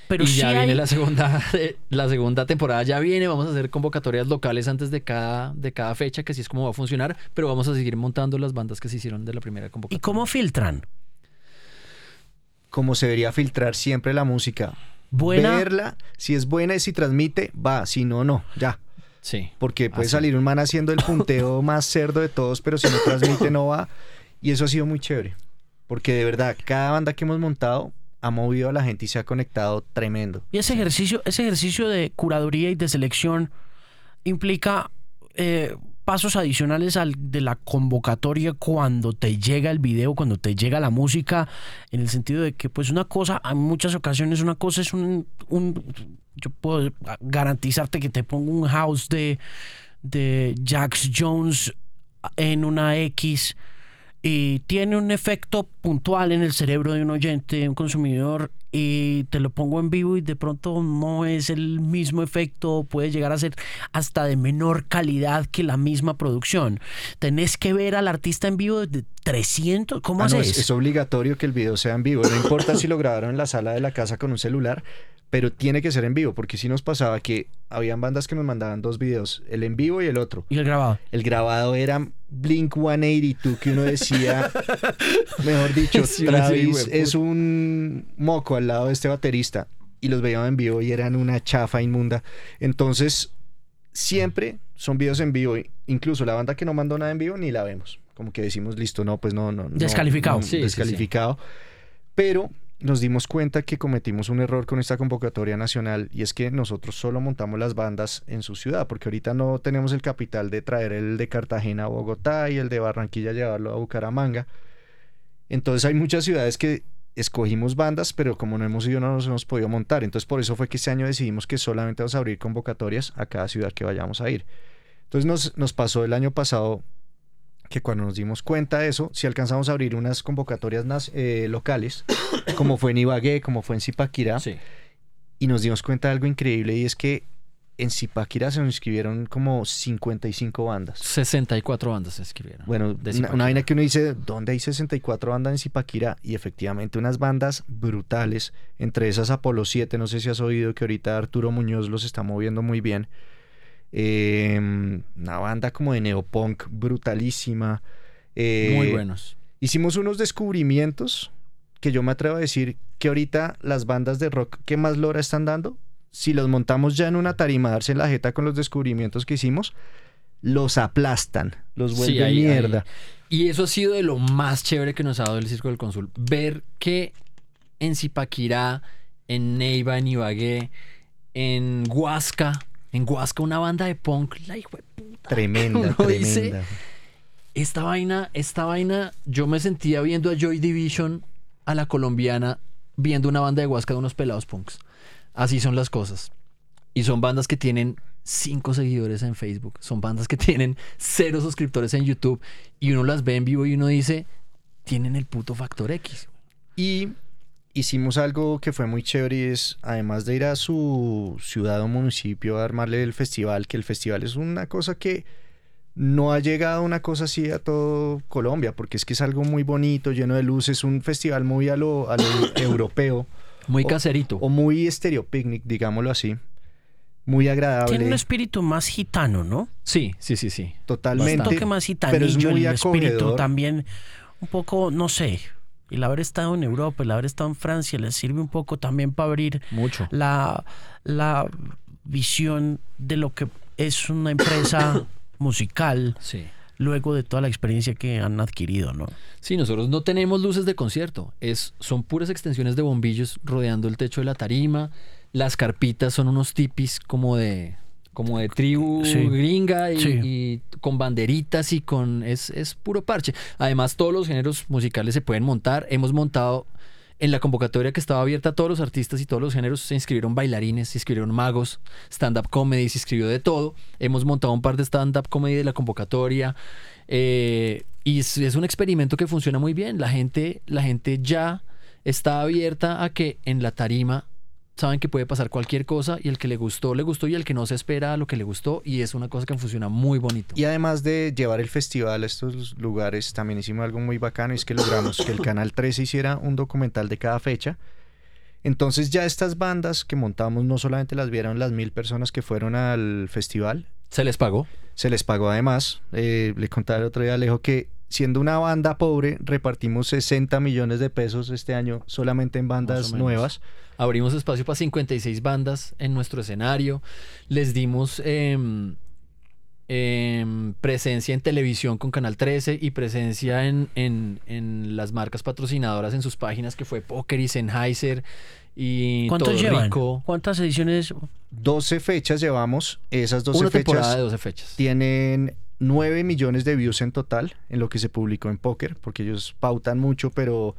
Pero y sí ya viene la segunda, [laughs] la segunda temporada, ya viene, vamos a hacer convocatorias locales antes de cada, de cada fecha, que así es como va a funcionar, pero vamos a seguir montando las bandas que se hicieron de la primera ¿Y convocatoria. cómo filtran? Como se debería filtrar siempre la música. Buena. Verla, si es buena y si transmite, va, si no, no, ya. Sí. Porque puede Así. salir un man haciendo el punteo [laughs] más cerdo de todos, pero si no transmite, no va. Y eso ha sido muy chévere. Porque de verdad, cada banda que hemos montado ha movido a la gente y se ha conectado tremendo. Y ese ejercicio, ese ejercicio de curaduría y de selección implica eh, pasos adicionales al de la convocatoria cuando te llega el video, cuando te llega la música, en el sentido de que pues una cosa, en muchas ocasiones una cosa es un, yo puedo garantizarte que te pongo un house de, de Jax Jones en una X y tiene un efecto puntual en el cerebro de un oyente, un consumidor, y te lo pongo en vivo y de pronto no es el mismo efecto, puede llegar a ser hasta de menor calidad que la misma producción. Tenés que ver al artista en vivo de 300, ¿cómo Ah, no, haces? es, es obligatorio que el video sea en vivo. No importa si lo grabaron en la sala de la casa con un celular, pero tiene que ser en vivo, porque si nos pasaba que habían bandas que nos mandaban dos videos, el en vivo y el otro. Y el grabado. El grabado era Blink 182, que uno decía, [laughs] mejor dicho, Sí, Travis es un moco al lado de este baterista. Y los veíamos en vivo y eran una chafa inmunda. Entonces, siempre son videos en vivo. Incluso la banda que no mandó nada en vivo ni la vemos. Como que decimos, listo, no, pues no, no. no, Descalificado. no, Sí, sí, sí. descalificado. Pero nos dimos cuenta que cometimos un error con esta convocatoria nacional y es que nosotros solo montamos las bandas en su ciudad, porque ahorita no tenemos el capital de traer el de Cartagena a Bogotá y el de Barranquilla llevarlo a Bucaramanga. Entonces hay muchas ciudades que escogimos bandas, pero como no hemos ido no nos hemos podido montar. Entonces por eso fue que este año decidimos que solamente vamos a abrir convocatorias a cada ciudad que vayamos a ir. Entonces nos, nos pasó el año pasado que cuando nos dimos cuenta de eso, si alcanzamos a abrir unas convocatorias eh, locales, [coughs] como fue en Ibagué, como fue en Zipaquirá, Sí. y nos dimos cuenta de algo increíble y es que en Zipaquirá se nos inscribieron como 55 bandas. 64 bandas se escribieron. Bueno, de una, una vaina que uno dice, ¿dónde hay 64 bandas en Zipaquirá? Y efectivamente unas bandas brutales, entre esas Apolo 7, no sé si has oído que ahorita Arturo Muñoz los está moviendo muy bien. Eh, una banda como de neopunk brutalísima. Eh, Muy buenos. Hicimos unos descubrimientos que yo me atrevo a decir que ahorita las bandas de rock que más lora están dando, si los montamos ya en una tarima, darse en la jeta con los descubrimientos que hicimos, los aplastan, los Sí, vuelven ahí- mierda. ahí. Y eso ha sido de lo más chévere que nos ha dado el Circo del Cónsul. Ver que en Zipaquirá, en Neiva, en Ibagué, en Huasca, en Huasca una banda de punk, la hijo de puta. Tremenda, dice, tremenda. esta vaina, esta vaina, yo me sentía viendo a Joy Division, a la colombiana, viendo una banda de Huasca de unos pelados punks. Así son las cosas. Y son bandas que tienen cinco seguidores en Facebook. Son bandas que tienen cero suscriptores en YouTube. Y uno las ve en vivo y uno dice, tienen el puto factor X. Y hicimos algo que fue muy chévere y es, además de ir a su ciudad o municipio a armarle el festival, que el festival es una cosa que no ha llegado una cosa así a todo Colombia, porque es que es algo muy bonito, lleno de luces, un festival muy a lo, a lo [coughs] europeo Muy O- caserito. o muy estéreo picnic, digámoslo así. Muy agradable. Tiene un espíritu más gitano, ¿no? sí, sí, sí, sí. Un Totalmente. toque más gitanillo, pero es muy el espíritu también un poco, no sé, el haber estado en Europa, el haber estado en Francia, les sirve un poco también para abrir Mucho. la, la visión de lo que es una empresa [coughs] musical Sí. luego de toda la experiencia que han adquirido, ¿no? Sí, nosotros no tenemos luces de concierto. Es, son puras extensiones de bombillos rodeando el techo de la tarima. Las carpitas son unos tipis como de como de tribu Sí. gringa y, Sí. y con banderitas y con es, es puro parche. Además, todos los géneros musicales se pueden montar. Hemos montado en la convocatoria que estaba abierta a todos los artistas y todos los géneros se inscribieron bailarines, se inscribieron magos, stand-up comedy, se inscribió de todo. Hemos montado un par de stand-up comedy de la convocatoria. eh, y es, es un experimento que funciona muy bien. La gente, la gente ya está abierta a que en la tarima saben que puede pasar cualquier cosa y el que le gustó, le gustó y el que no se espera lo que le gustó y es una cosa que funciona muy bonito. Y además de llevar el festival a estos lugares, también hicimos algo muy bacano, y es que logramos que el Canal 13 hiciera un documental de cada fecha. Entonces ya estas bandas que montamos no solamente las vieron las mil personas que fueron al festival, ¿Se les pagó? se les pagó además. Eh, le contaba el otro día a Alejo que siendo una banda pobre, repartimos 60 millones de pesos este año solamente en bandas menos. Abrimos espacio para 56 bandas en nuestro escenario. Les dimos em, presencia en televisión con Canal 13 y presencia en, en- en las marcas patrocinadoras en sus páginas que fue Poker y Sennheiser y ¿Cuántos Todo llevan? Rico. ¿Cuántas ediciones? 12 fechas llevamos. Esas 12 Una temporada fechas de 12 fechas. tienen 9 millones de views en total en lo que se publicó en Poker, porque ellos pautan mucho, pero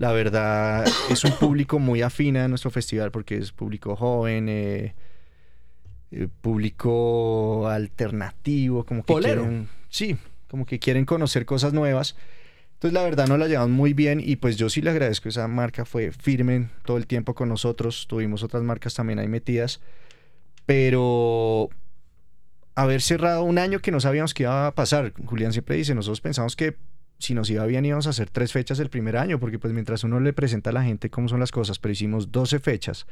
la verdad es un público muy afín a nuestro festival porque es público joven, eh, eh, público alternativo, como que Polero. quieren, sí, como que quieren conocer cosas nuevas. Entonces la verdad nos la llevamos muy bien y pues yo sí le agradezco, esa marca fue firme todo el tiempo con nosotros, tuvimos otras marcas también ahí metidas, pero haber cerrado un año que no sabíamos qué iba a pasar. Julián siempre dice, nosotros pensamos que si nos iba bien íbamos a hacer tres fechas el primer año, porque pues mientras uno le presenta a la gente cómo son las cosas, pero hicimos 12 fechas,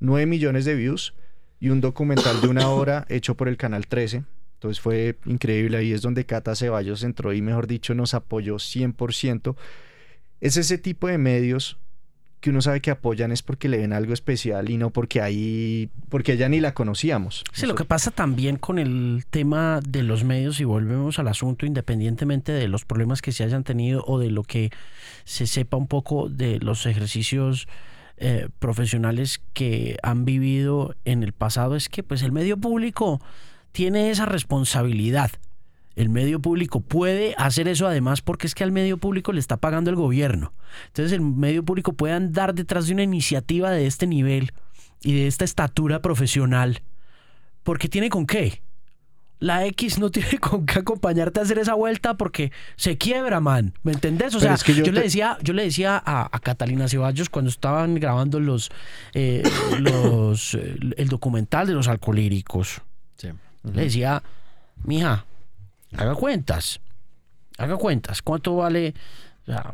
9 millones de views y un documental de una hora [laughs] hecho por el Canal 13. Entonces fue increíble, ahí es donde Cata Ceballos entró y mejor dicho nos apoyó 100%. Es ese tipo de medios que uno sabe que apoyan es porque le ven algo especial y no porque ahí, porque ya ni la conocíamos. Sí, lo que pasa también con el tema de los medios, y volvemos al asunto, independientemente de los problemas que se hayan tenido o de lo que se sepa un poco de los ejercicios eh, profesionales que han vivido en el pasado, es que pues el medio público tiene esa responsabilidad. El medio público puede hacer eso además porque es que al medio público le está pagando el gobierno. Entonces el medio público puede andar detrás de una iniciativa de este nivel y de esta estatura profesional porque tiene con qué. la X no [laughs] tiene con qué acompañarte a hacer esa vuelta porque se quiebra, man. ¿Me entendés? O sea, yo, le decía, yo le decía a, Catalina Ceballos cuando estaban grabando los, eh, [coughs] los eh, el documental de los alcohólicos. Le decía, mija, haga cuentas. Haga cuentas. ¿Cuánto vale?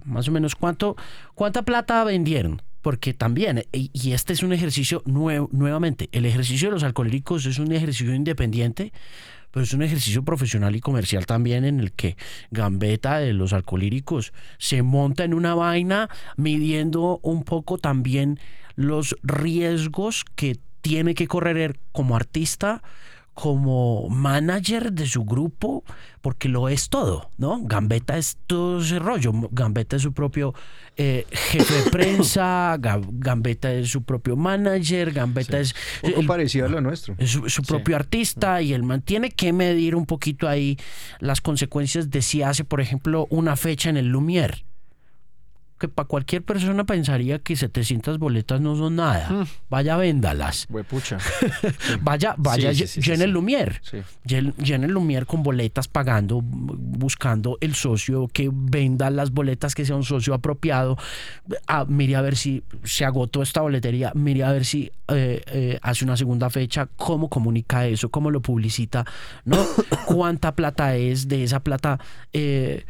más o menos, ¿cuánto, ¿cuánta plata vendieron? Porque también, y este es un ejercicio nuevamente, el ejercicio de los alcohólicos es un ejercicio independiente pero es un ejercicio profesional y comercial también en el que Gambetta de los alcohólicos se monta en una vaina midiendo un poco también los riesgos que tiene que correr como artista como manager de su grupo, porque lo es todo, ¿no? Gambetta es todo ese rollo. Gambetta es su propio eh, jefe de prensa, [coughs] Gambetta es su propio manager, Gambetta es... Un poco parecido a lo nuestro. Es su, propio artista y él mantiene que medir un poquito ahí las consecuencias de si hace, por ejemplo, una fecha en el Lumière que para cualquier persona pensaría que 700 boletas no son nada. Mm. Vaya, véndalas. pucha. [laughs] vaya, vaya, llene el Lumier. Llene el Lumier con boletas pagando, buscando el socio que venda las boletas, que sea un socio apropiado. Ah, mire a ver si se agotó esta boletería. Mire a ver si eh, eh, hace una segunda fecha. ¿Cómo comunica eso? ¿Cómo lo publicita? ¿No? [coughs] ¿Cuánta plata es de esa plata? Eh,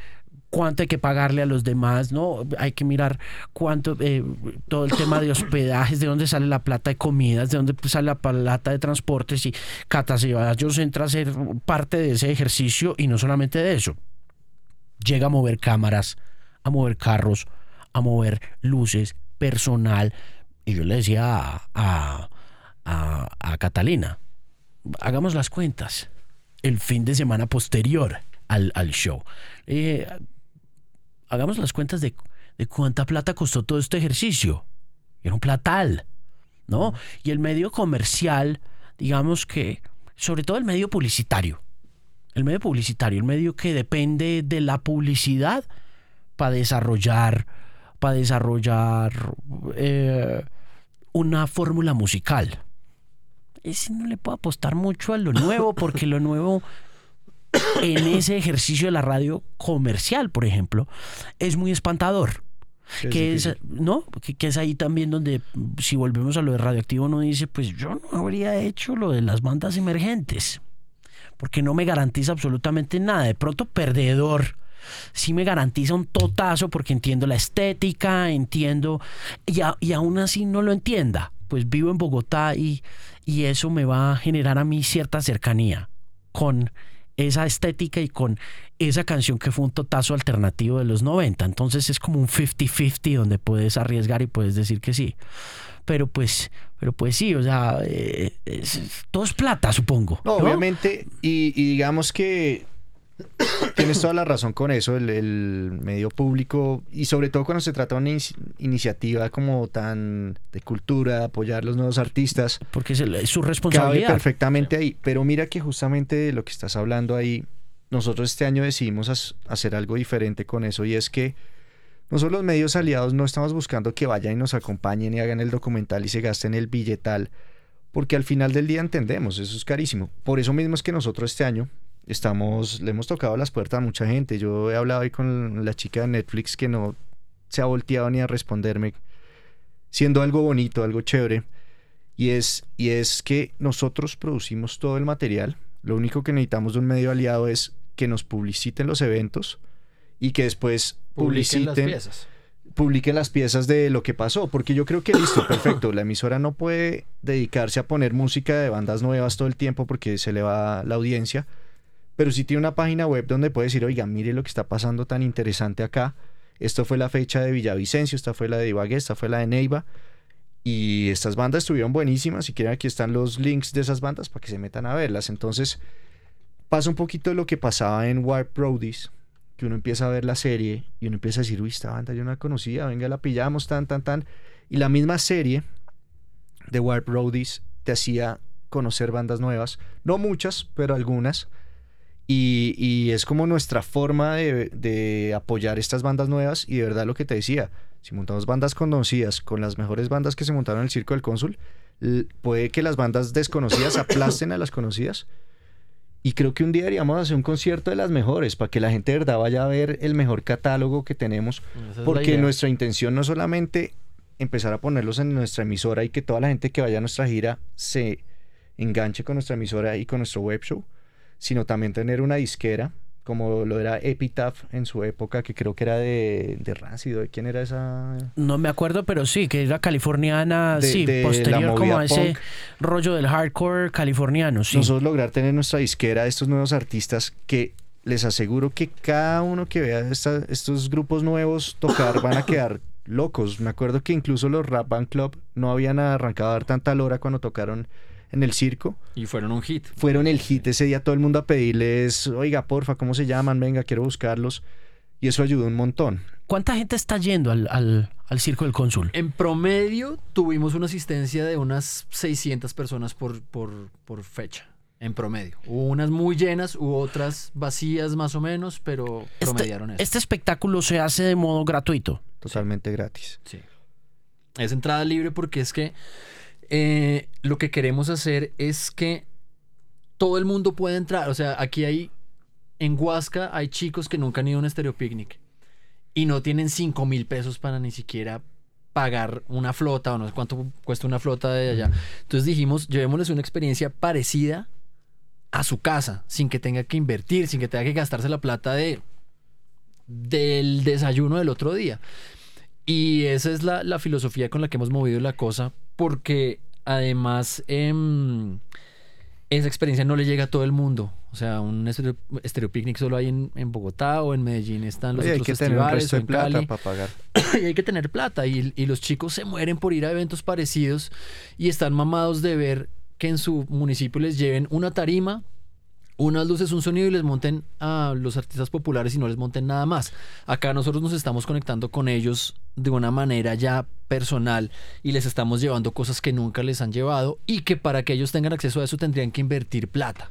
cuánto hay que pagarle a los demás, ¿no? Hay que mirar cuánto, eh, todo el tema de hospedajes, de dónde sale la plata de comidas, de dónde sale la plata de transportes y Cata Ceballos entra a ser parte de ese ejercicio y no solamente de eso. Llega a mover cámaras, a mover carros, a mover luces, personal. Y yo le decía a, a, Catalina, hagamos las cuentas el fin de semana posterior al, al show. Hagamos las cuentas de, cuánta plata costó todo este ejercicio. Era un platal, ¿no? Y el medio comercial, digamos que, sobre todo el medio publicitario, el medio publicitario, el medio que depende de la publicidad para desarrollar, para desarrollar eh, una fórmula musical. Ese no le puedo apostar mucho a lo nuevo, porque lo [laughs] nuevo en ese ejercicio de la radio comercial, por ejemplo, es muy espantador. Que es, ¿no? Que, es ahí también donde, si volvemos a lo de radioactivo, uno dice, pues yo no habría hecho lo de las bandas emergentes, porque no me garantiza absolutamente nada. De pronto, perdedor, sí me garantiza un totazo porque entiendo la estética, entiendo, y, y aún así no lo entienda. Pues vivo en Bogotá y, y eso me va a generar a mí cierta cercanía con esa estética y con esa canción que fue un totazo alternativo de los 90. Entonces es como un 50-50 donde puedes arriesgar y puedes decir que sí. Pero pues, pero pues sí, o sea, eh, todo es plata, supongo. obviamente, y digamos que Tienes toda la razón con eso, el, medio público y sobre todo cuando se trata de una iniciativa como tan de cultura, apoyar a los nuevos artistas. Porque es, su responsabilidad. Cabe perfectamente ahí, pero mira que justamente de lo que estás hablando ahí, nosotros este año decidimos hacer algo diferente con eso y es que nosotros los medios aliados no estamos buscando que vayan y nos acompañen y hagan el documental y se gasten el billetal, porque al final del día entendemos, eso es carísimo. Por eso mismo es que nosotros este año estamos, le hemos tocado las puertas a mucha gente. Yo he hablado hoy con la chica de Netflix que no se ha volteado ni a responderme, siendo algo bonito, algo chévere. Y es, y es que nosotros producimos todo el material. Lo único que necesitamos de un medio aliado es que nos publiciten los eventos y que después publiciten. Las piezas. Publiquen las piezas de lo que pasó, porque yo creo que listo, perfecto. La emisora no puede dedicarse a poner música de bandas nuevas todo el tiempo porque se le va la audiencia pero si tiene una página web donde puede decir, oiga, mire lo que está pasando tan interesante acá. Esto fue la fecha de Villavicencio, esta fue la de Ibagué, esta fue la de Neiva. Y estas bandas estuvieron buenísimas. Si quieren, aquí están los links de esas bandas para que se metan a verlas. Entonces, pasa un poquito de lo que pasaba en Warp Roadies, que uno empieza a ver la serie y uno empieza a decir, uy, esta banda yo no la conocía, venga, la pillamos, tan, tan, tan. Y la misma serie de Warp Roadies te hacía conocer bandas nuevas, no muchas, pero algunas y, es como nuestra forma de, apoyar estas bandas nuevas y de verdad lo que te decía, si montamos bandas conocidas con las mejores bandas que se montaron en el Circo del Cónsul, puede que las bandas desconocidas aplasten a las conocidas Y creo que un día deberíamos hacer un concierto de las mejores para que la gente de verdad vaya a ver el mejor catálogo que tenemos. Esa Porque nuestra intención no solamente empezar a ponerlos en nuestra emisora y que toda la gente que vaya a nuestra gira se enganche con nuestra emisora y con nuestro web show, sino también tener una disquera, como lo era Epitaph en su época, que creo que era de, de Rancid, ¿de quién era esa? No me acuerdo, pero sí, que era californiana, De- sí, de posterior como a ese rollo del hardcore californiano, sí. Nosotros lograr tener nuestra disquera de estos nuevos artistas que les aseguro que cada uno que vea esta- estos grupos nuevos tocar van a quedar [coughs] locos. Me acuerdo que incluso los Rap Band Club no habían arrancado a dar tanta lora cuando tocaron en el circo. Y fueron un hit. Fueron el hit ese día todo el mundo a pedirles, oiga, porfa, ¿cómo se llaman? Venga, quiero buscarlos. Y eso ayudó un montón. ¿Cuánta gente está yendo al, al, al Circo del Cónsul? En promedio tuvimos una asistencia de unas 600 personas por, por, por fecha. En promedio. Hubo unas muy llenas, hubo otras vacías más o menos, pero promediaron Este, eso. este espectáculo se hace de modo gratuito. Totalmente gratis. Sí. Es entrada libre porque es que eh, lo que queremos hacer es que todo el mundo pueda entrar. O sea, aquí hay, en Huasca hay chicos que nunca han ido a un Stereo Picnic y no tienen 5 mil pesos para ni siquiera pagar una flota o no sé cuánto cuesta una flota de allá. Entonces dijimos, llevémosles una experiencia parecida a su casa, sin que tenga que invertir, sin que tenga que gastarse la plata de del desayuno del otro día. Y esa es la, la filosofía con la que hemos movido la cosa, porque además em, esa experiencia no le llega a todo el mundo. O sea, un estereo, estereo picnic solo hay en, en Bogotá o en Medellín están los Oye, hay otros que tener un festivales resto de plata Cali. para pagar. [clears throat] y hay que tener plata y, y los chicos se mueren por ir a eventos parecidos y están mamados de ver que en su municipio les lleven una tarima, unas luces, un sonido y les monten a los artistas populares y no les monten nada más. Acá nosotros nos estamos conectando con ellos de una manera ya personal y les estamos llevando cosas que nunca les han llevado y que para que ellos tengan acceso a eso tendrían que invertir plata.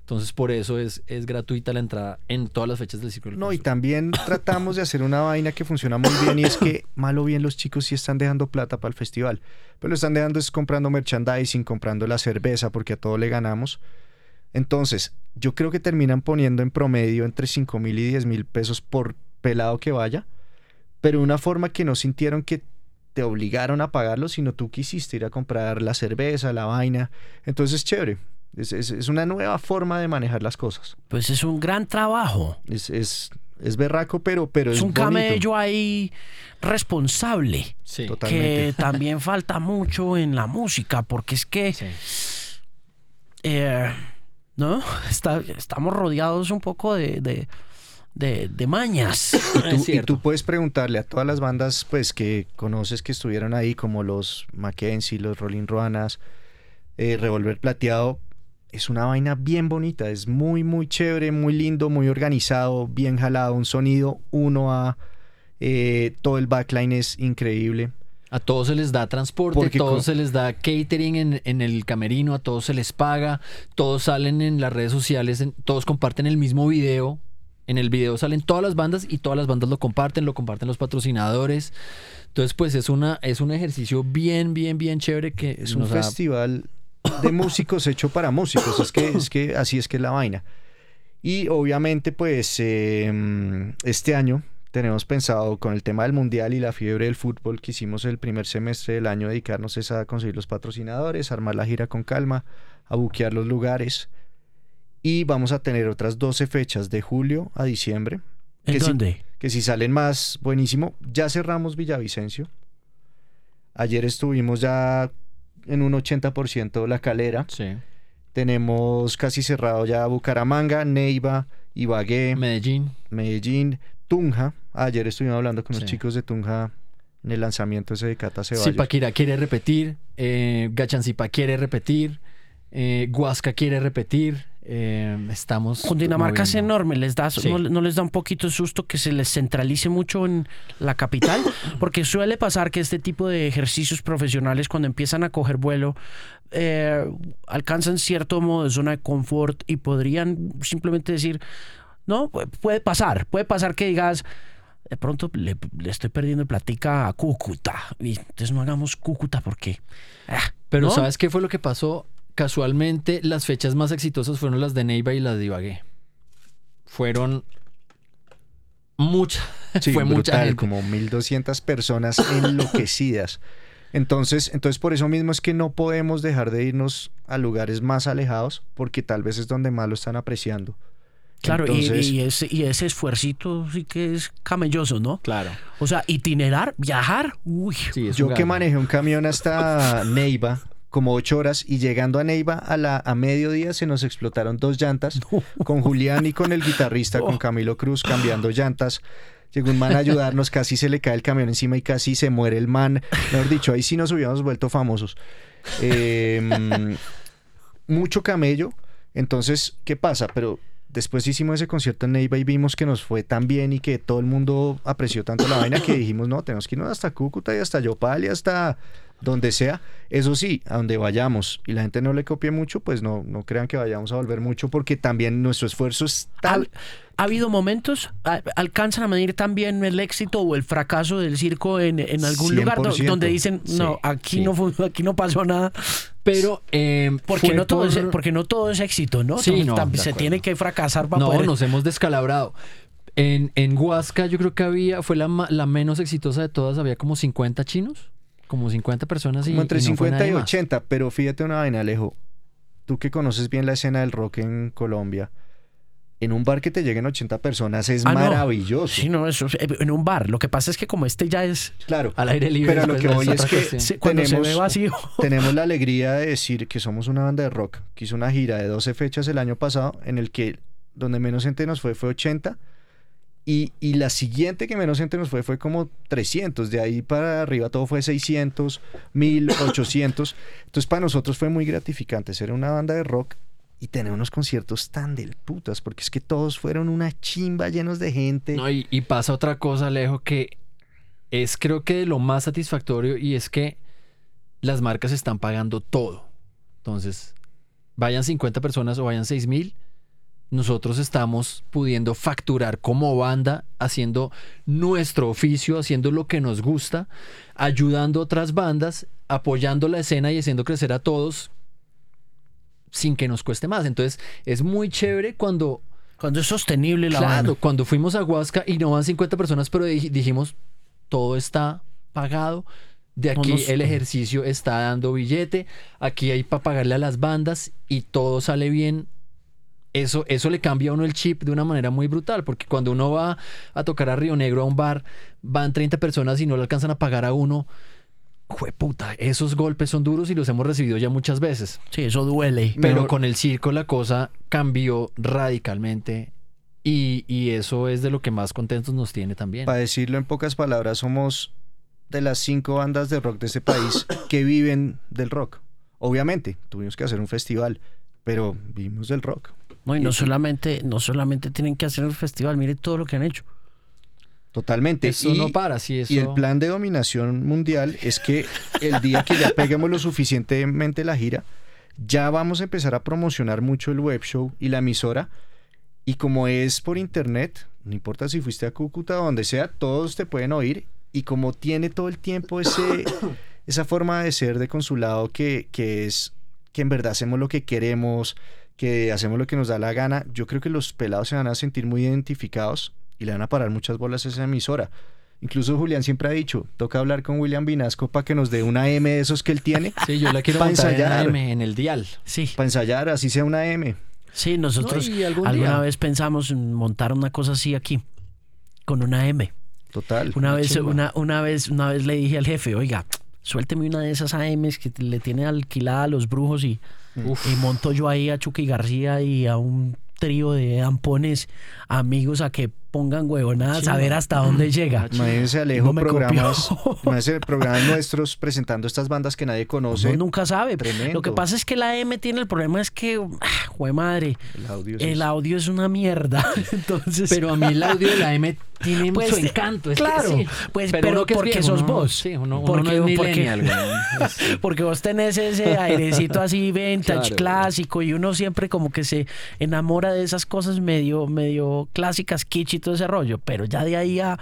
Entonces por eso es, es gratuita la entrada en todas las fechas del ciclo. del No, y también [laughs] tratamos de hacer una vaina que funciona muy bien y es que, malo bien, los chicos sí están dejando plata para el festival. Pero lo están dejando es comprando merchandising, comprando la cerveza, porque a todo le ganamos. Entonces, yo creo que terminan poniendo en promedio entre 5 mil y 10 mil pesos por pelado que vaya, pero de una forma que no sintieron que te obligaron a pagarlo, sino tú quisiste ir a comprar la cerveza, la vaina. Entonces, chévere. Es, es- es una nueva forma de manejar las cosas. Pues es un gran trabajo. Es, es, es berraco, pero, pero es, Es un bonito. camello ahí responsable. Sí. Que Totalmente. [laughs] también falta mucho en la música, porque es que, Sí. eh, ¿no? [laughs] Está- estamos rodeados un poco de, de, de- de mañas. [coughs] Tú- y tú puedes preguntarle a todas las bandas pues que conoces que estuvieron ahí, como los Mackenzie, los Rolling Ruanas, eh, Revolver Plateado. Es una vaina bien bonita, es muy, muy chévere, muy lindo, muy organizado, bien jalado, un sonido uno a eh, todo el backline es increíble. A todos se les da transporte, a todos se les da catering en, en el camerino, a todos se les paga, todos salen en las redes sociales, en- todos comparten el mismo video. En el video salen todas las bandas y todas las bandas lo comparten, lo comparten los patrocinadores. Entonces, pues es una es un ejercicio bien, bien, bien chévere que Es un ha- festival de músicos hecho para músicos. Es que, es que así es que es la vaina. Y obviamente, pues, eh, este año tenemos pensado con el tema del mundial y la fiebre del fútbol que hicimos el primer semestre del año, dedicarnos es a conseguir los patrocinadores, armar la gira con calma, a buquear los lugares. Y vamos a tener otras 12 fechas de julio a diciembre. ¿En Que dónde? Que si salen más, buenísimo. Ya cerramos Villavicencio. Ayer estuvimos ya en un 80% la calera. Sí. Tenemos casi cerrado ya Bucaramanga, Neiva, Ibagué, Medellín. Medellín, Tunja. Ayer estuvimos hablando con los Sí. chicos de Tunja en el lanzamiento ese de Cata Ceballos. Zipaquirá quiere repetir, eh, Gachancipa quiere repetir, eh, Huasca quiere repetir. eh, estamos. Cundinamarca es enorme, les da, Sí. no, no les da un poquito de susto que se les centralice mucho en la capital, [coughs] porque suele pasar que este tipo de ejercicios profesionales cuando empiezan a coger vuelo eh, alcanzan cierto modo de zona de confort y podrían simplemente decir, no, pu- puede pasar, puede pasar que digas, de pronto le, le estoy perdiendo platica a Cúcuta, y entonces no hagamos Cúcuta porque... ah, Pero ¿no? ¿sabes qué fue lo que pasó? casualmente las fechas más exitosas fueron las de Neiva y las de Ibagué. Fueron mucha, [laughs] Sí, fue mucha brutal, gente. como 1200 personas enloquecidas. [laughs] Entonces, entonces por eso mismo es que no podemos dejar de irnos a lugares más alejados porque tal vez es donde más lo están apreciando. Claro, y- Entonces- y, ese, y ese esfuercito sí que es camelloso, ¿no? Claro. O sea, itinerar, viajar, uy. Sí, Yo que manejé un camión hasta [laughs] Neiva, como ocho horas, y llegando a Neiva a, la, a mediodía se nos explotaron dos llantas, con Julián y con el guitarrista, con Camilo Cruz, cambiando llantas. Llegó un man a ayudarnos, casi se le cae el camión encima y casi se muere el man. Mejor dicho, ahí sí nos hubiéramos vuelto famosos. Eh, mucho camello. Entonces, ¿qué pasa? Pero después hicimos ese concierto en Neiva y vimos que nos fue tan bien y que todo el mundo apreció tanto la vaina que dijimos, no, tenemos que irnos hasta Cúcuta y hasta Yopal y hasta donde sea. Eso sí, a donde vayamos y la gente no le copie mucho, pues no, no crean que vayamos a volver mucho porque también nuestro esfuerzo es ¿Ha, tal... ha habido momentos, a- alcanzan a medir también el éxito o el fracaso del circo en, en algún lugar do- 100%. donde dicen, no, Sí, aquí, sí. No, fu- aquí no pasó nada? Pero eh, Porque fue no, todo es, por- porque no todo es éxito, ¿no? Sí, no, se tiene que fracasar para No, poder... nos hemos descalabrado. En, en Huasca yo creo que había, fue la, la menos exitosa de todas, había como 50 chinos, como 50 personas y Como entre y no fue 50 y nadie más. 80, pero fíjate una vaina, Alejo. Tú que conoces bien la escena del rock en Colombia, en un bar que te lleguen 80 personas es Ah, no. maravilloso. Sí, no, eso es- eh, en un bar. Lo que pasa es que como este ya es Claro, Al aire libre. Pero lo después que voy es que- cuestión. se- cuando se tenemos- ve vacío. [laughs] tenemos la alegría de decir que somos una banda de rock que hizo una gira de 12 fechas el año pasado en el que donde menos gente nos fue fue 80 y, y la siguiente que menos gente nos fue fue como 300 de ahí para arriba todo fue 600 1000 800 entonces para nosotros fue muy gratificante ser una banda de rock y tener unos conciertos tan del putas porque es que todos fueron una chimba llenos de gente No, y, y pasa otra cosa, Alejo, que es creo que lo más satisfactorio y es que las marcas están pagando todo. Entonces, vayan 50 personas o vayan 6 mil, nosotros estamos pudiendo facturar como banda, haciendo nuestro oficio, haciendo lo que nos gusta, ayudando a otras bandas, apoyando la escena y haciendo crecer a todos sin que nos cueste más. Entonces, es muy chévere cuando Cuando es sostenible la Claro, vaina. cuando fuimos a Huasca y no van 50 personas, pero dij- dijimos, todo está pagado. De aquí el ejercicio está dando billete, aquí hay para pagarle a las bandas y todo sale bien. Eso, eso le cambia a uno el chip de una manera muy brutal, porque cuando uno va a tocar a Río Negro a un bar, van 30 personas y no le alcanzan a pagar a uno. puta, esos golpes son duros y los hemos recibido ya muchas veces. Sí, eso duele. Pero Mejor- con el circo la cosa cambió radicalmente y, y eso es de lo que más contentos nos tiene también. Para decirlo en pocas palabras, somos de las cinco bandas de rock de este país [coughs] que viven del rock. Obviamente, tuvimos que hacer un festival, pero vivimos del rock. No, y no solamente, no solamente tienen que hacer el festival, mire todo lo que han hecho. Totalmente. Eso y, no para, sí, eso... y el plan de dominación mundial es que el día que ya peguemos lo suficientemente la gira, ya vamos a empezar a promocionar mucho el web show y la emisora. Y como es por internet, no importa si fuiste a Cúcuta o donde sea, todos te pueden oír. Y como tiene todo el tiempo ese, [coughs] esa forma de ser de consulado que, que es que en verdad hacemos lo que queremos, que hacemos lo que nos da la gana, yo creo que los pelados se van a sentir muy identificados y le van a parar muchas bolas a esa emisora. Incluso Julián siempre ha dicho, toca hablar con William Vinasco para que nos dé una M de esos que él tiene, [laughs] Sí, yo la quiero Pa' montar en, ensayar. AM, en el dial. Sí, para ensayar, así sea una M. sí, nosotros No, y algún alguna día. vez pensamos en montar una cosa así aquí, con una M. Total. Una vez, una, una vez, una vez le dije al jefe, oiga, suélteme una de esas AMs que le tiene alquilada a los brujos y, Y monto yo ahí a Chucky García y a un trío de ampones amigos a que pongan huevonadas a Chimba. ver hasta dónde llega. Imagínense Alejo No me programas, [laughs] imagínense programas nuestros presentando estas bandas que nadie conoce. Uno nunca sabe. Tremendo. Lo que pasa es que la M tiene el problema es que, ah, jue madre, El audio sí el es- audio es una mierda. [laughs] Entonces, Pero a mí el audio de la M tiene [laughs] Pues, su encanto. es que claro, sí. pues, Pero pero, que es porque viejo, sos uno no- vos. sí, uno- uno porque, no es porque-. Es- porque vos tenés ese airecito así vintage, Claro. clásico, y uno siempre como que se enamora de esas cosas medio, medio clásicas, kitsch todo ese rollo. Pero ya de ahí a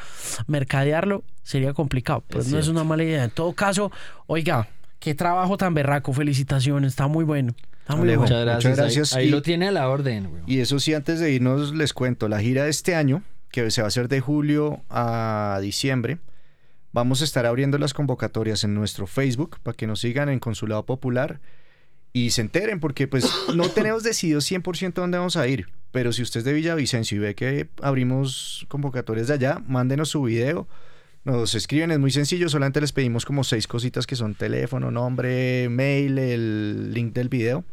mercadearlo sería complicado. Pues Es no es una mala idea. En todo caso, oiga, Qué trabajo tan berraco, felicitaciones, está muy bueno. Está muy Alejo, bueno. Muchas gracias. Muchas gracias. Ahí, ahí Y- lo tiene a la orden, güey. Y eso sí, antes de irnos les cuento, la gira de este año, que se va a hacer de julio a diciembre, vamos a estar abriendo las convocatorias en nuestro Facebook para que nos sigan en Consulado Popular y se enteren, porque pues no tenemos decidido 100% dónde vamos a ir, pero si usted es de Villavicencio y ve que abrimos convocatorias de allá, mándenos su video. Nos escriben, es muy sencillo, solamente les pedimos como seis cositas que son teléfono, nombre, mail, el link del video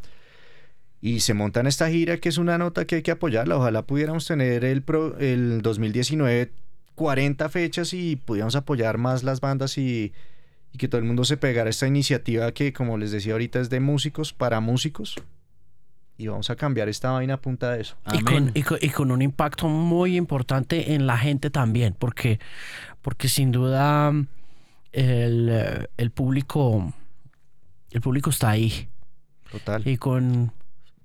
y se montan esta gira que es una nota que hay que apoyarla. Ojalá pudiéramos tener el, pro- el 2019 40 fechas y pudiéramos apoyar más las bandas y, y que todo el mundo se pegara a esta iniciativa que, como les decía ahorita, es de músicos para músicos. Y vamos a cambiar esta vaina a punta de eso. Y con, y, con, y con un impacto muy importante en la gente también, porque, porque sin duda el, el público el público está ahí Total. y con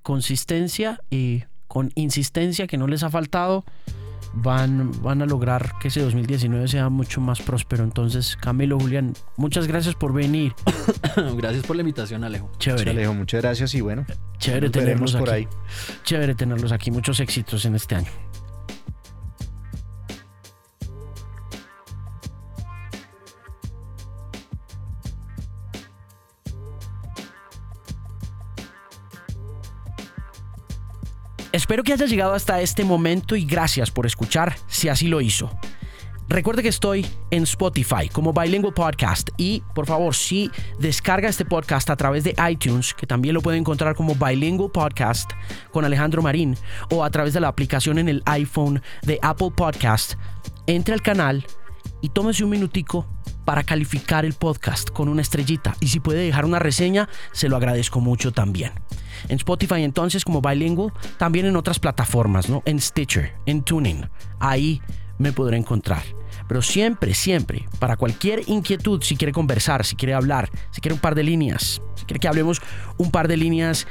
consistencia y con insistencia que no les ha faltado van, van a lograr que ese 2019 sea mucho más próspero. Entonces, Camilo, Julián, muchas gracias por venir. [coughs] Gracias por la invitación, Alejo. Chévere, Alejo, muchas gracias y bueno, chévere nos veremos tenerlos por aquí. ahí. Chévere tenerlos aquí. Muchos éxitos en este año. Espero que haya llegado hasta este momento y gracias por escuchar si así lo hizo. Recuerde que estoy en Spotify como Bilingual Podcast y por favor si descarga este podcast a través de iTunes, que también lo puede encontrar como Bilingual Podcast con Alejandro Marín o a través de la aplicación en el iPhone de Apple Podcast, entre al canal y tómese un minutico para calificar el podcast con una estrellita y si puede dejar una reseña, se lo agradezco mucho también. En Spotify entonces como Bilingual, también en otras plataformas, ¿no? En Stitcher, en Tuning, ahí me podrá encontrar. Pero siempre, siempre, para cualquier inquietud, si quiere conversar, si quiere hablar, si quiere un par de líneas, si quiere que hablemos un par de líneas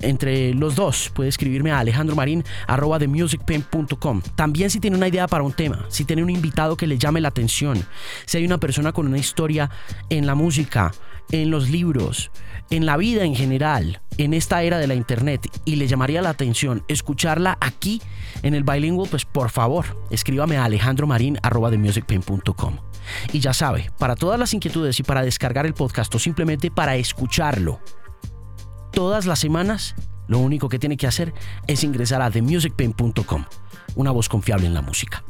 entre los dos, puede escribirme a alejandromarin.com. También si tiene una idea para un tema, si tiene un invitado que le llame la atención, si hay una persona con una historia en la música, en los libros, en la vida en general, en esta era de la internet y le llamaría la atención escucharla aquí en el Bilingual, pues por favor, escríbame a alejandromarin.com. Y ya sabe, para todas las inquietudes y para descargar el podcast o simplemente para escucharlo todas las semanas, lo único que tiene que hacer es ingresar a themusicpain.com, una voz confiable en la música.